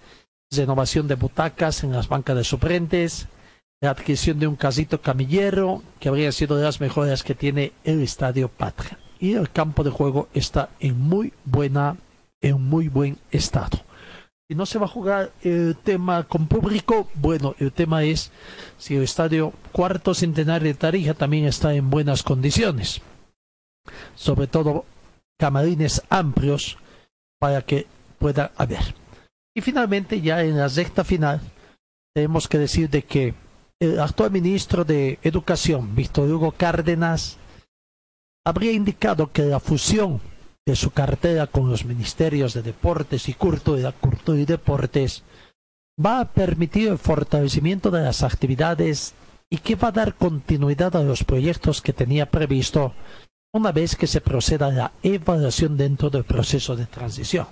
renovación de butacas en las bancas de suplentes, la adquisición de un casito camillero, que habría sido de las mejores que tiene el Estadio Patria. Y el campo de juego está en muy buena, en muy buen estado y no se va a jugar el tema con público, bueno, el tema es si el estadio cuarto centenario de Tarija también está en buenas condiciones. Sobre todo camarines amplios para que pueda haber. Y finalmente, ya en la recta final, tenemos que decir de que el actual ministro de Educación, Víctor Hugo Cárdenas, habría indicado que la fusión de su cartera con los ministerios de Deportes y Cultura, Cultura y Deportes va a permitir el fortalecimiento de las actividades y que va a dar continuidad a los proyectos que tenía previsto una vez que se proceda a la evaluación dentro del proceso de transición.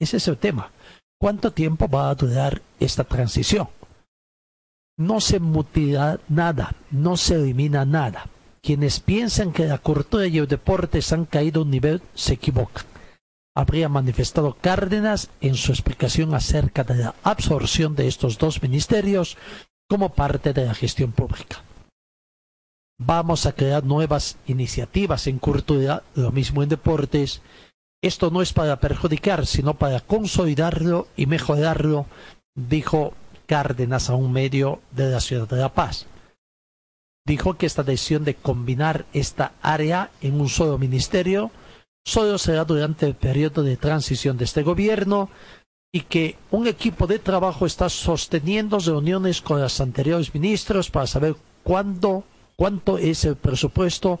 Ese es el tema. ¿Cuánto tiempo va a durar esta transición? No se mutila nada, no se elimina nada. Quienes piensan que la cultura y el deporte han caído a un nivel se equivocan. Habría manifestado Cárdenas en su explicación acerca de la absorción de estos dos ministerios como parte de la gestión pública. Vamos a crear nuevas iniciativas en cultura, lo mismo en deportes. Esto no es para perjudicar, sino para consolidarlo y mejorarlo, dijo Cárdenas a un medio de la ciudad de La Paz dijo que esta decisión de combinar esta área en un solo ministerio solo será durante el periodo de transición de este gobierno y que un equipo de trabajo está sosteniendo reuniones con los anteriores ministros para saber cuándo, cuánto es el presupuesto,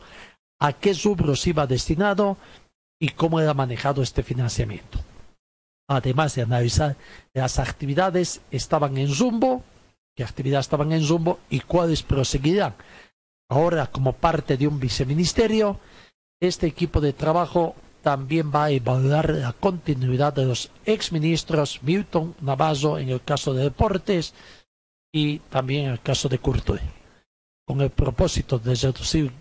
a qué rubros iba destinado y cómo era manejado este financiamiento. Además de analizar las actividades estaban en rumbo, qué actividades estaban en rumbo y cuáles proseguirán. Ahora, como parte de un viceministerio, este equipo de trabajo también va a evaluar la continuidad de los exministros Milton Navazo en el caso de deportes y también en el caso de Cultura, con el propósito de reducir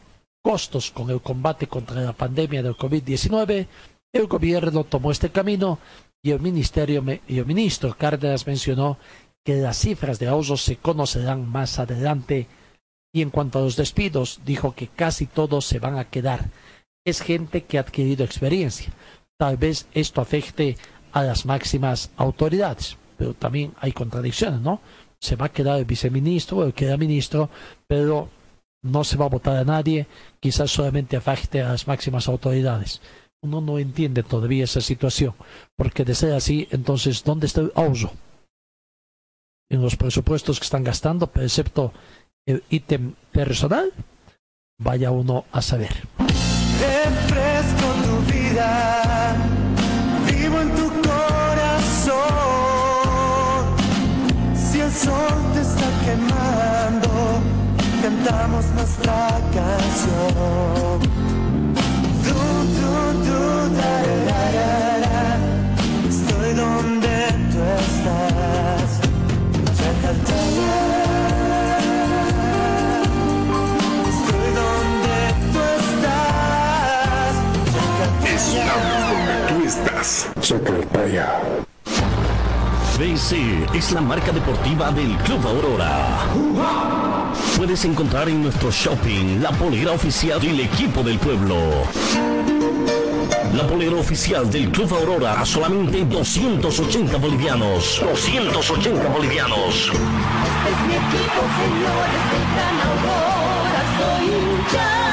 costos con el combate contra la pandemia del COVID-19, el gobierno tomó este camino y el ministerio y el ministro Cárdenas mencionó que las cifras de ahorros se conocerán más adelante. Y en cuanto a los despidos, dijo que casi todos se van a quedar. Es gente que ha adquirido experiencia. Tal vez esto afecte a las máximas autoridades, pero también hay contradicciones, ¿no? Se va a quedar el viceministro o el que era ministro, pero no se va a votar a nadie, quizás solamente afecte a las máximas autoridades. Uno no entiende todavía esa situación, porque de ser así, entonces, ¿dónde está el ahorro? En los presupuestos que están gastando, excepto el ítem personal, vaya uno a saber. Refresco tu vida, vivo en tu corazón. Si el sol te está quemando, cantamos nuestra canción. BC es la marca deportiva del Club Aurora. Puedes encontrar en nuestro shopping la polera oficial del equipo del pueblo. La polera oficial del Club Aurora a solamente 280 bolivianos. 280 bolivianos. Es mi equipo, señores, del Gran Aurora, soy hincha.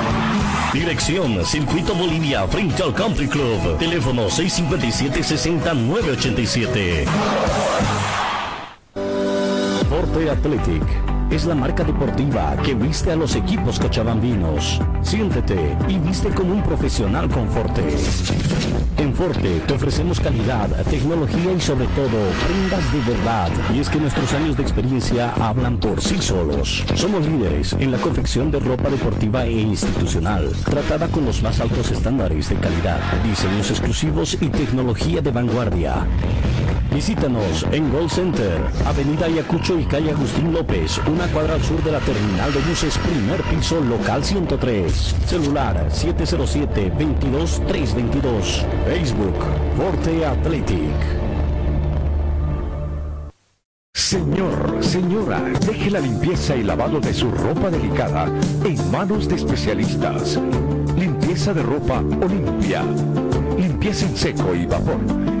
Dirección Circuito Bolivia frente al Country Club. Teléfono 657-60987. Forte Athletic es la marca deportiva que viste a los equipos cochabambinos. Siéntete y viste como un profesional con Forte. En Forte te ofrecemos calidad, tecnología y sobre todo prendas de verdad. Y es que nuestros años de experiencia hablan por sí solos. Somos líderes en la confección de ropa deportiva e institucional, tratada con los más altos estándares de calidad, diseños exclusivos y tecnología de vanguardia. Visítanos en Gold Center, Avenida Ayacucho y calle Agustín López, una cuadra al sur de la terminal de buses, primer piso, local 103. Celular 707-22322. Facebook, Forte Athletic. Señor, señora, deje la limpieza y lavado de su ropa delicada en manos de especialistas. Limpieza de ropa Olimpia. Limpieza en seco y vapor.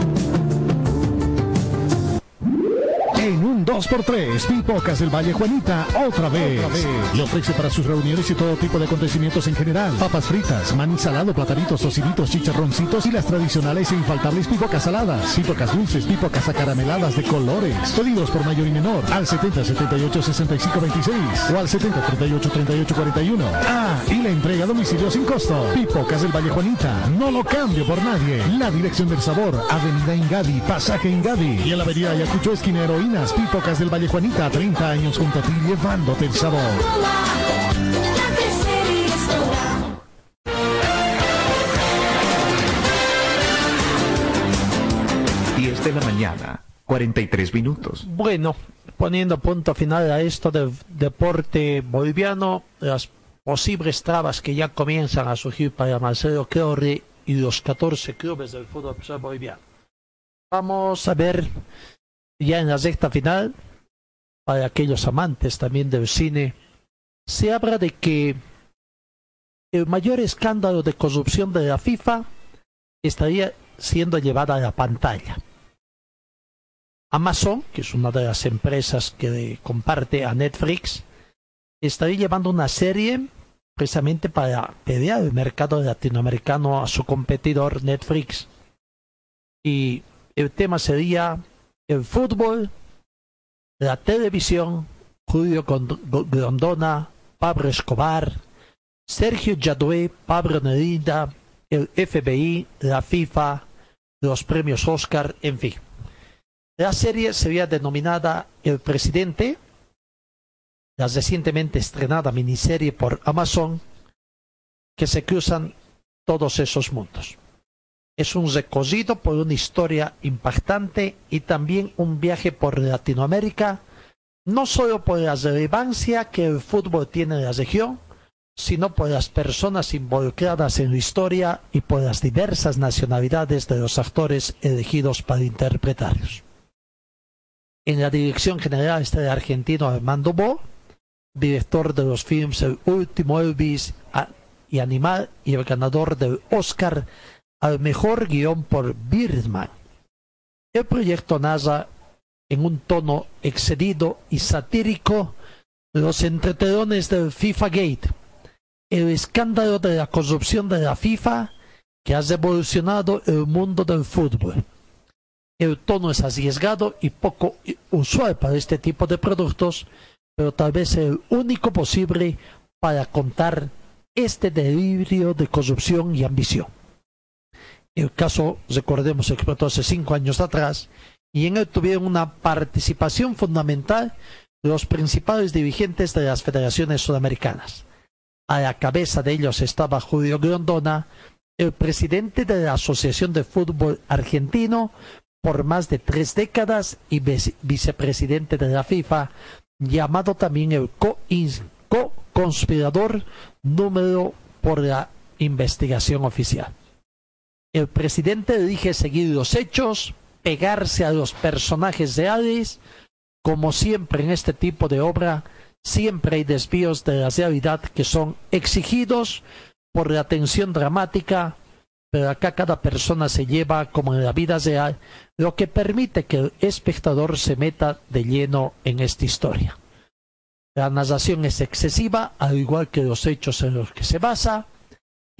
2x3, Pipocas del Valle Juanita, otra vez. Le ofrece para sus reuniones y todo tipo de acontecimientos en general. Papas fritas, maní salado, platanitos, tociditos, chicharroncitos y las tradicionales e infaltables pipocas saladas. Pipocas dulces, pipocas acarameladas de colores. Pedidos por mayor y menor al 70 78 65 26 o al 70 38 38 41. Ah, y la entrega a domicilio sin costo. Pipocas del Valle Juanita, no lo cambio por nadie. La dirección del sabor, Avenida Ingadi, Pasaje Ingadi y en la Avenida Ayacucho, esquina Heroínas, Pipocas del Valle Juanita, 30 años junto a ti llevándote el sabor. La tercera y restaurante. 10 de la mañana, 43 minutos. Bueno, poniendo punto final a esto del deporte boliviano, las posibles trabas que ya comienzan a surgir para Marcelo Creore y los 14 clubes del fútbol boliviano. Vamos a ver ya en la recta final, para aquellos amantes también del cine, se habla de que el mayor escándalo de corrupción de la FIFA estaría siendo llevada a la pantalla. Amazon, que es una de las empresas que comparte a Netflix, estaría llevando una serie precisamente para pelear el mercado latinoamericano a su competidor Netflix. Y el tema sería el fútbol, la televisión, Julio Grondona, Pablo Escobar, Sergio Jadue, Pablo Neruda, el FBI, la FIFA, los premios Oscar, en fin. La serie sería denominada El Presidente, la recientemente estrenada miniserie por Amazon, que se cruzan todos esos mundos. Es un recorrido por una historia impactante y también un viaje por Latinoamérica, no solo por la relevancia que el fútbol tiene en la región, sino por las personas involucradas en la historia y por las diversas nacionalidades de los actores elegidos para interpretarlos. En la dirección general está el argentino Armando Bo, director de los films El último Elvis y Animal y el ganador del Oscar al mejor guion por Birdman. El proyecto narra en un tono excedido y satírico los entretelones del FIFA Gate, el escándalo de la corrupción de la FIFA que ha revolucionado el mundo del fútbol. El tono es arriesgado y poco usual para este tipo de productos, pero tal vez el único posible para contar este delirio de corrupción y ambición. El caso, recordemos, se explotó hace cinco años atrás y en él tuvieron una participación fundamental los principales dirigentes de las federaciones sudamericanas. A la cabeza de ellos estaba Julio Grondona, el presidente de la Asociación de Fútbol Argentino por más de tres décadas y vice- vicepresidente de la FIFA, llamado también el co-conspirador número por la investigación oficial. El presidente elige seguir los hechos apegarse a los personajes reales. Como siempre en este tipo de obra, siempre hay desvíos de la realidad que son exigidos por la tensión dramática, pero acá cada persona se lleva como en la vida real, lo que permite que el espectador se meta de lleno en esta historia. La narración es excesiva, al igual que los hechos en los que se basa.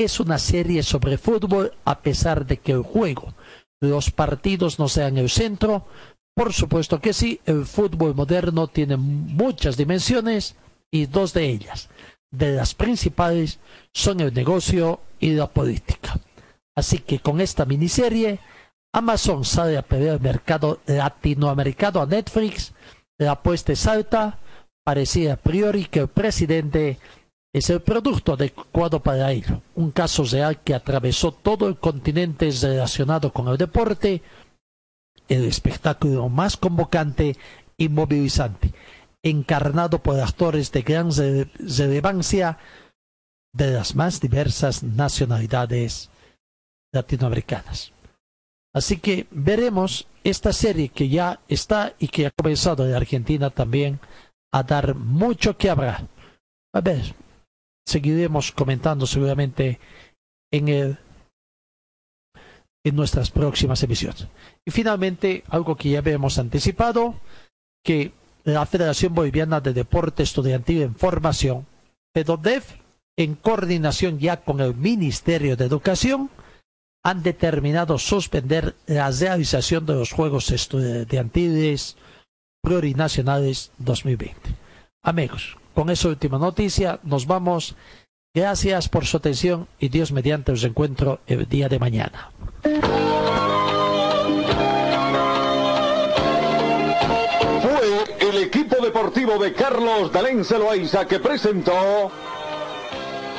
Es una serie sobre fútbol, a pesar de que el juego, los partidos no sean el centro. Por supuesto que sí, el fútbol moderno tiene muchas dimensiones y dos de ellas, de las principales, son el negocio y la política. Así que con esta miniserie, Amazon sale a perder el mercado latinoamericano a Netflix, la apuesta es alta, parecía a priori que el presidente es el producto adecuado para ello. Un caso real que atravesó todo el continente relacionado con el deporte, el espectáculo más convocante y movilizante, encarnado por actores de gran relevancia de las más diversas nacionalidades latinoamericanas. Así que veremos esta serie que ya está y que ha comenzado en Argentina también a dar mucho que hablar. A ver, seguiremos comentando seguramente en el nuestras próximas emisiones. Y finalmente, algo que ya habíamos anticipado, que la Federación Boliviana de Deporte Estudiantil en Formación, FEDODEF, en coordinación ya con el Ministerio de Educación, han determinado suspender la realización de los Juegos Estudiantiles Plurinacionales 2020. Amigos, con esa última noticia nos vamos. Gracias por su atención y Dios mediante os encuentro el día de mañana. Fue el equipo deportivo de Carlos Dalén Celoaiza que presentó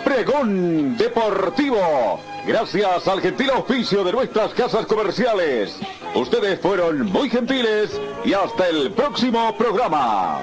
Pregón Deportivo. Gracias al gentil auspicio de nuestras casas comerciales. Ustedes fueron muy gentiles y hasta el próximo programa.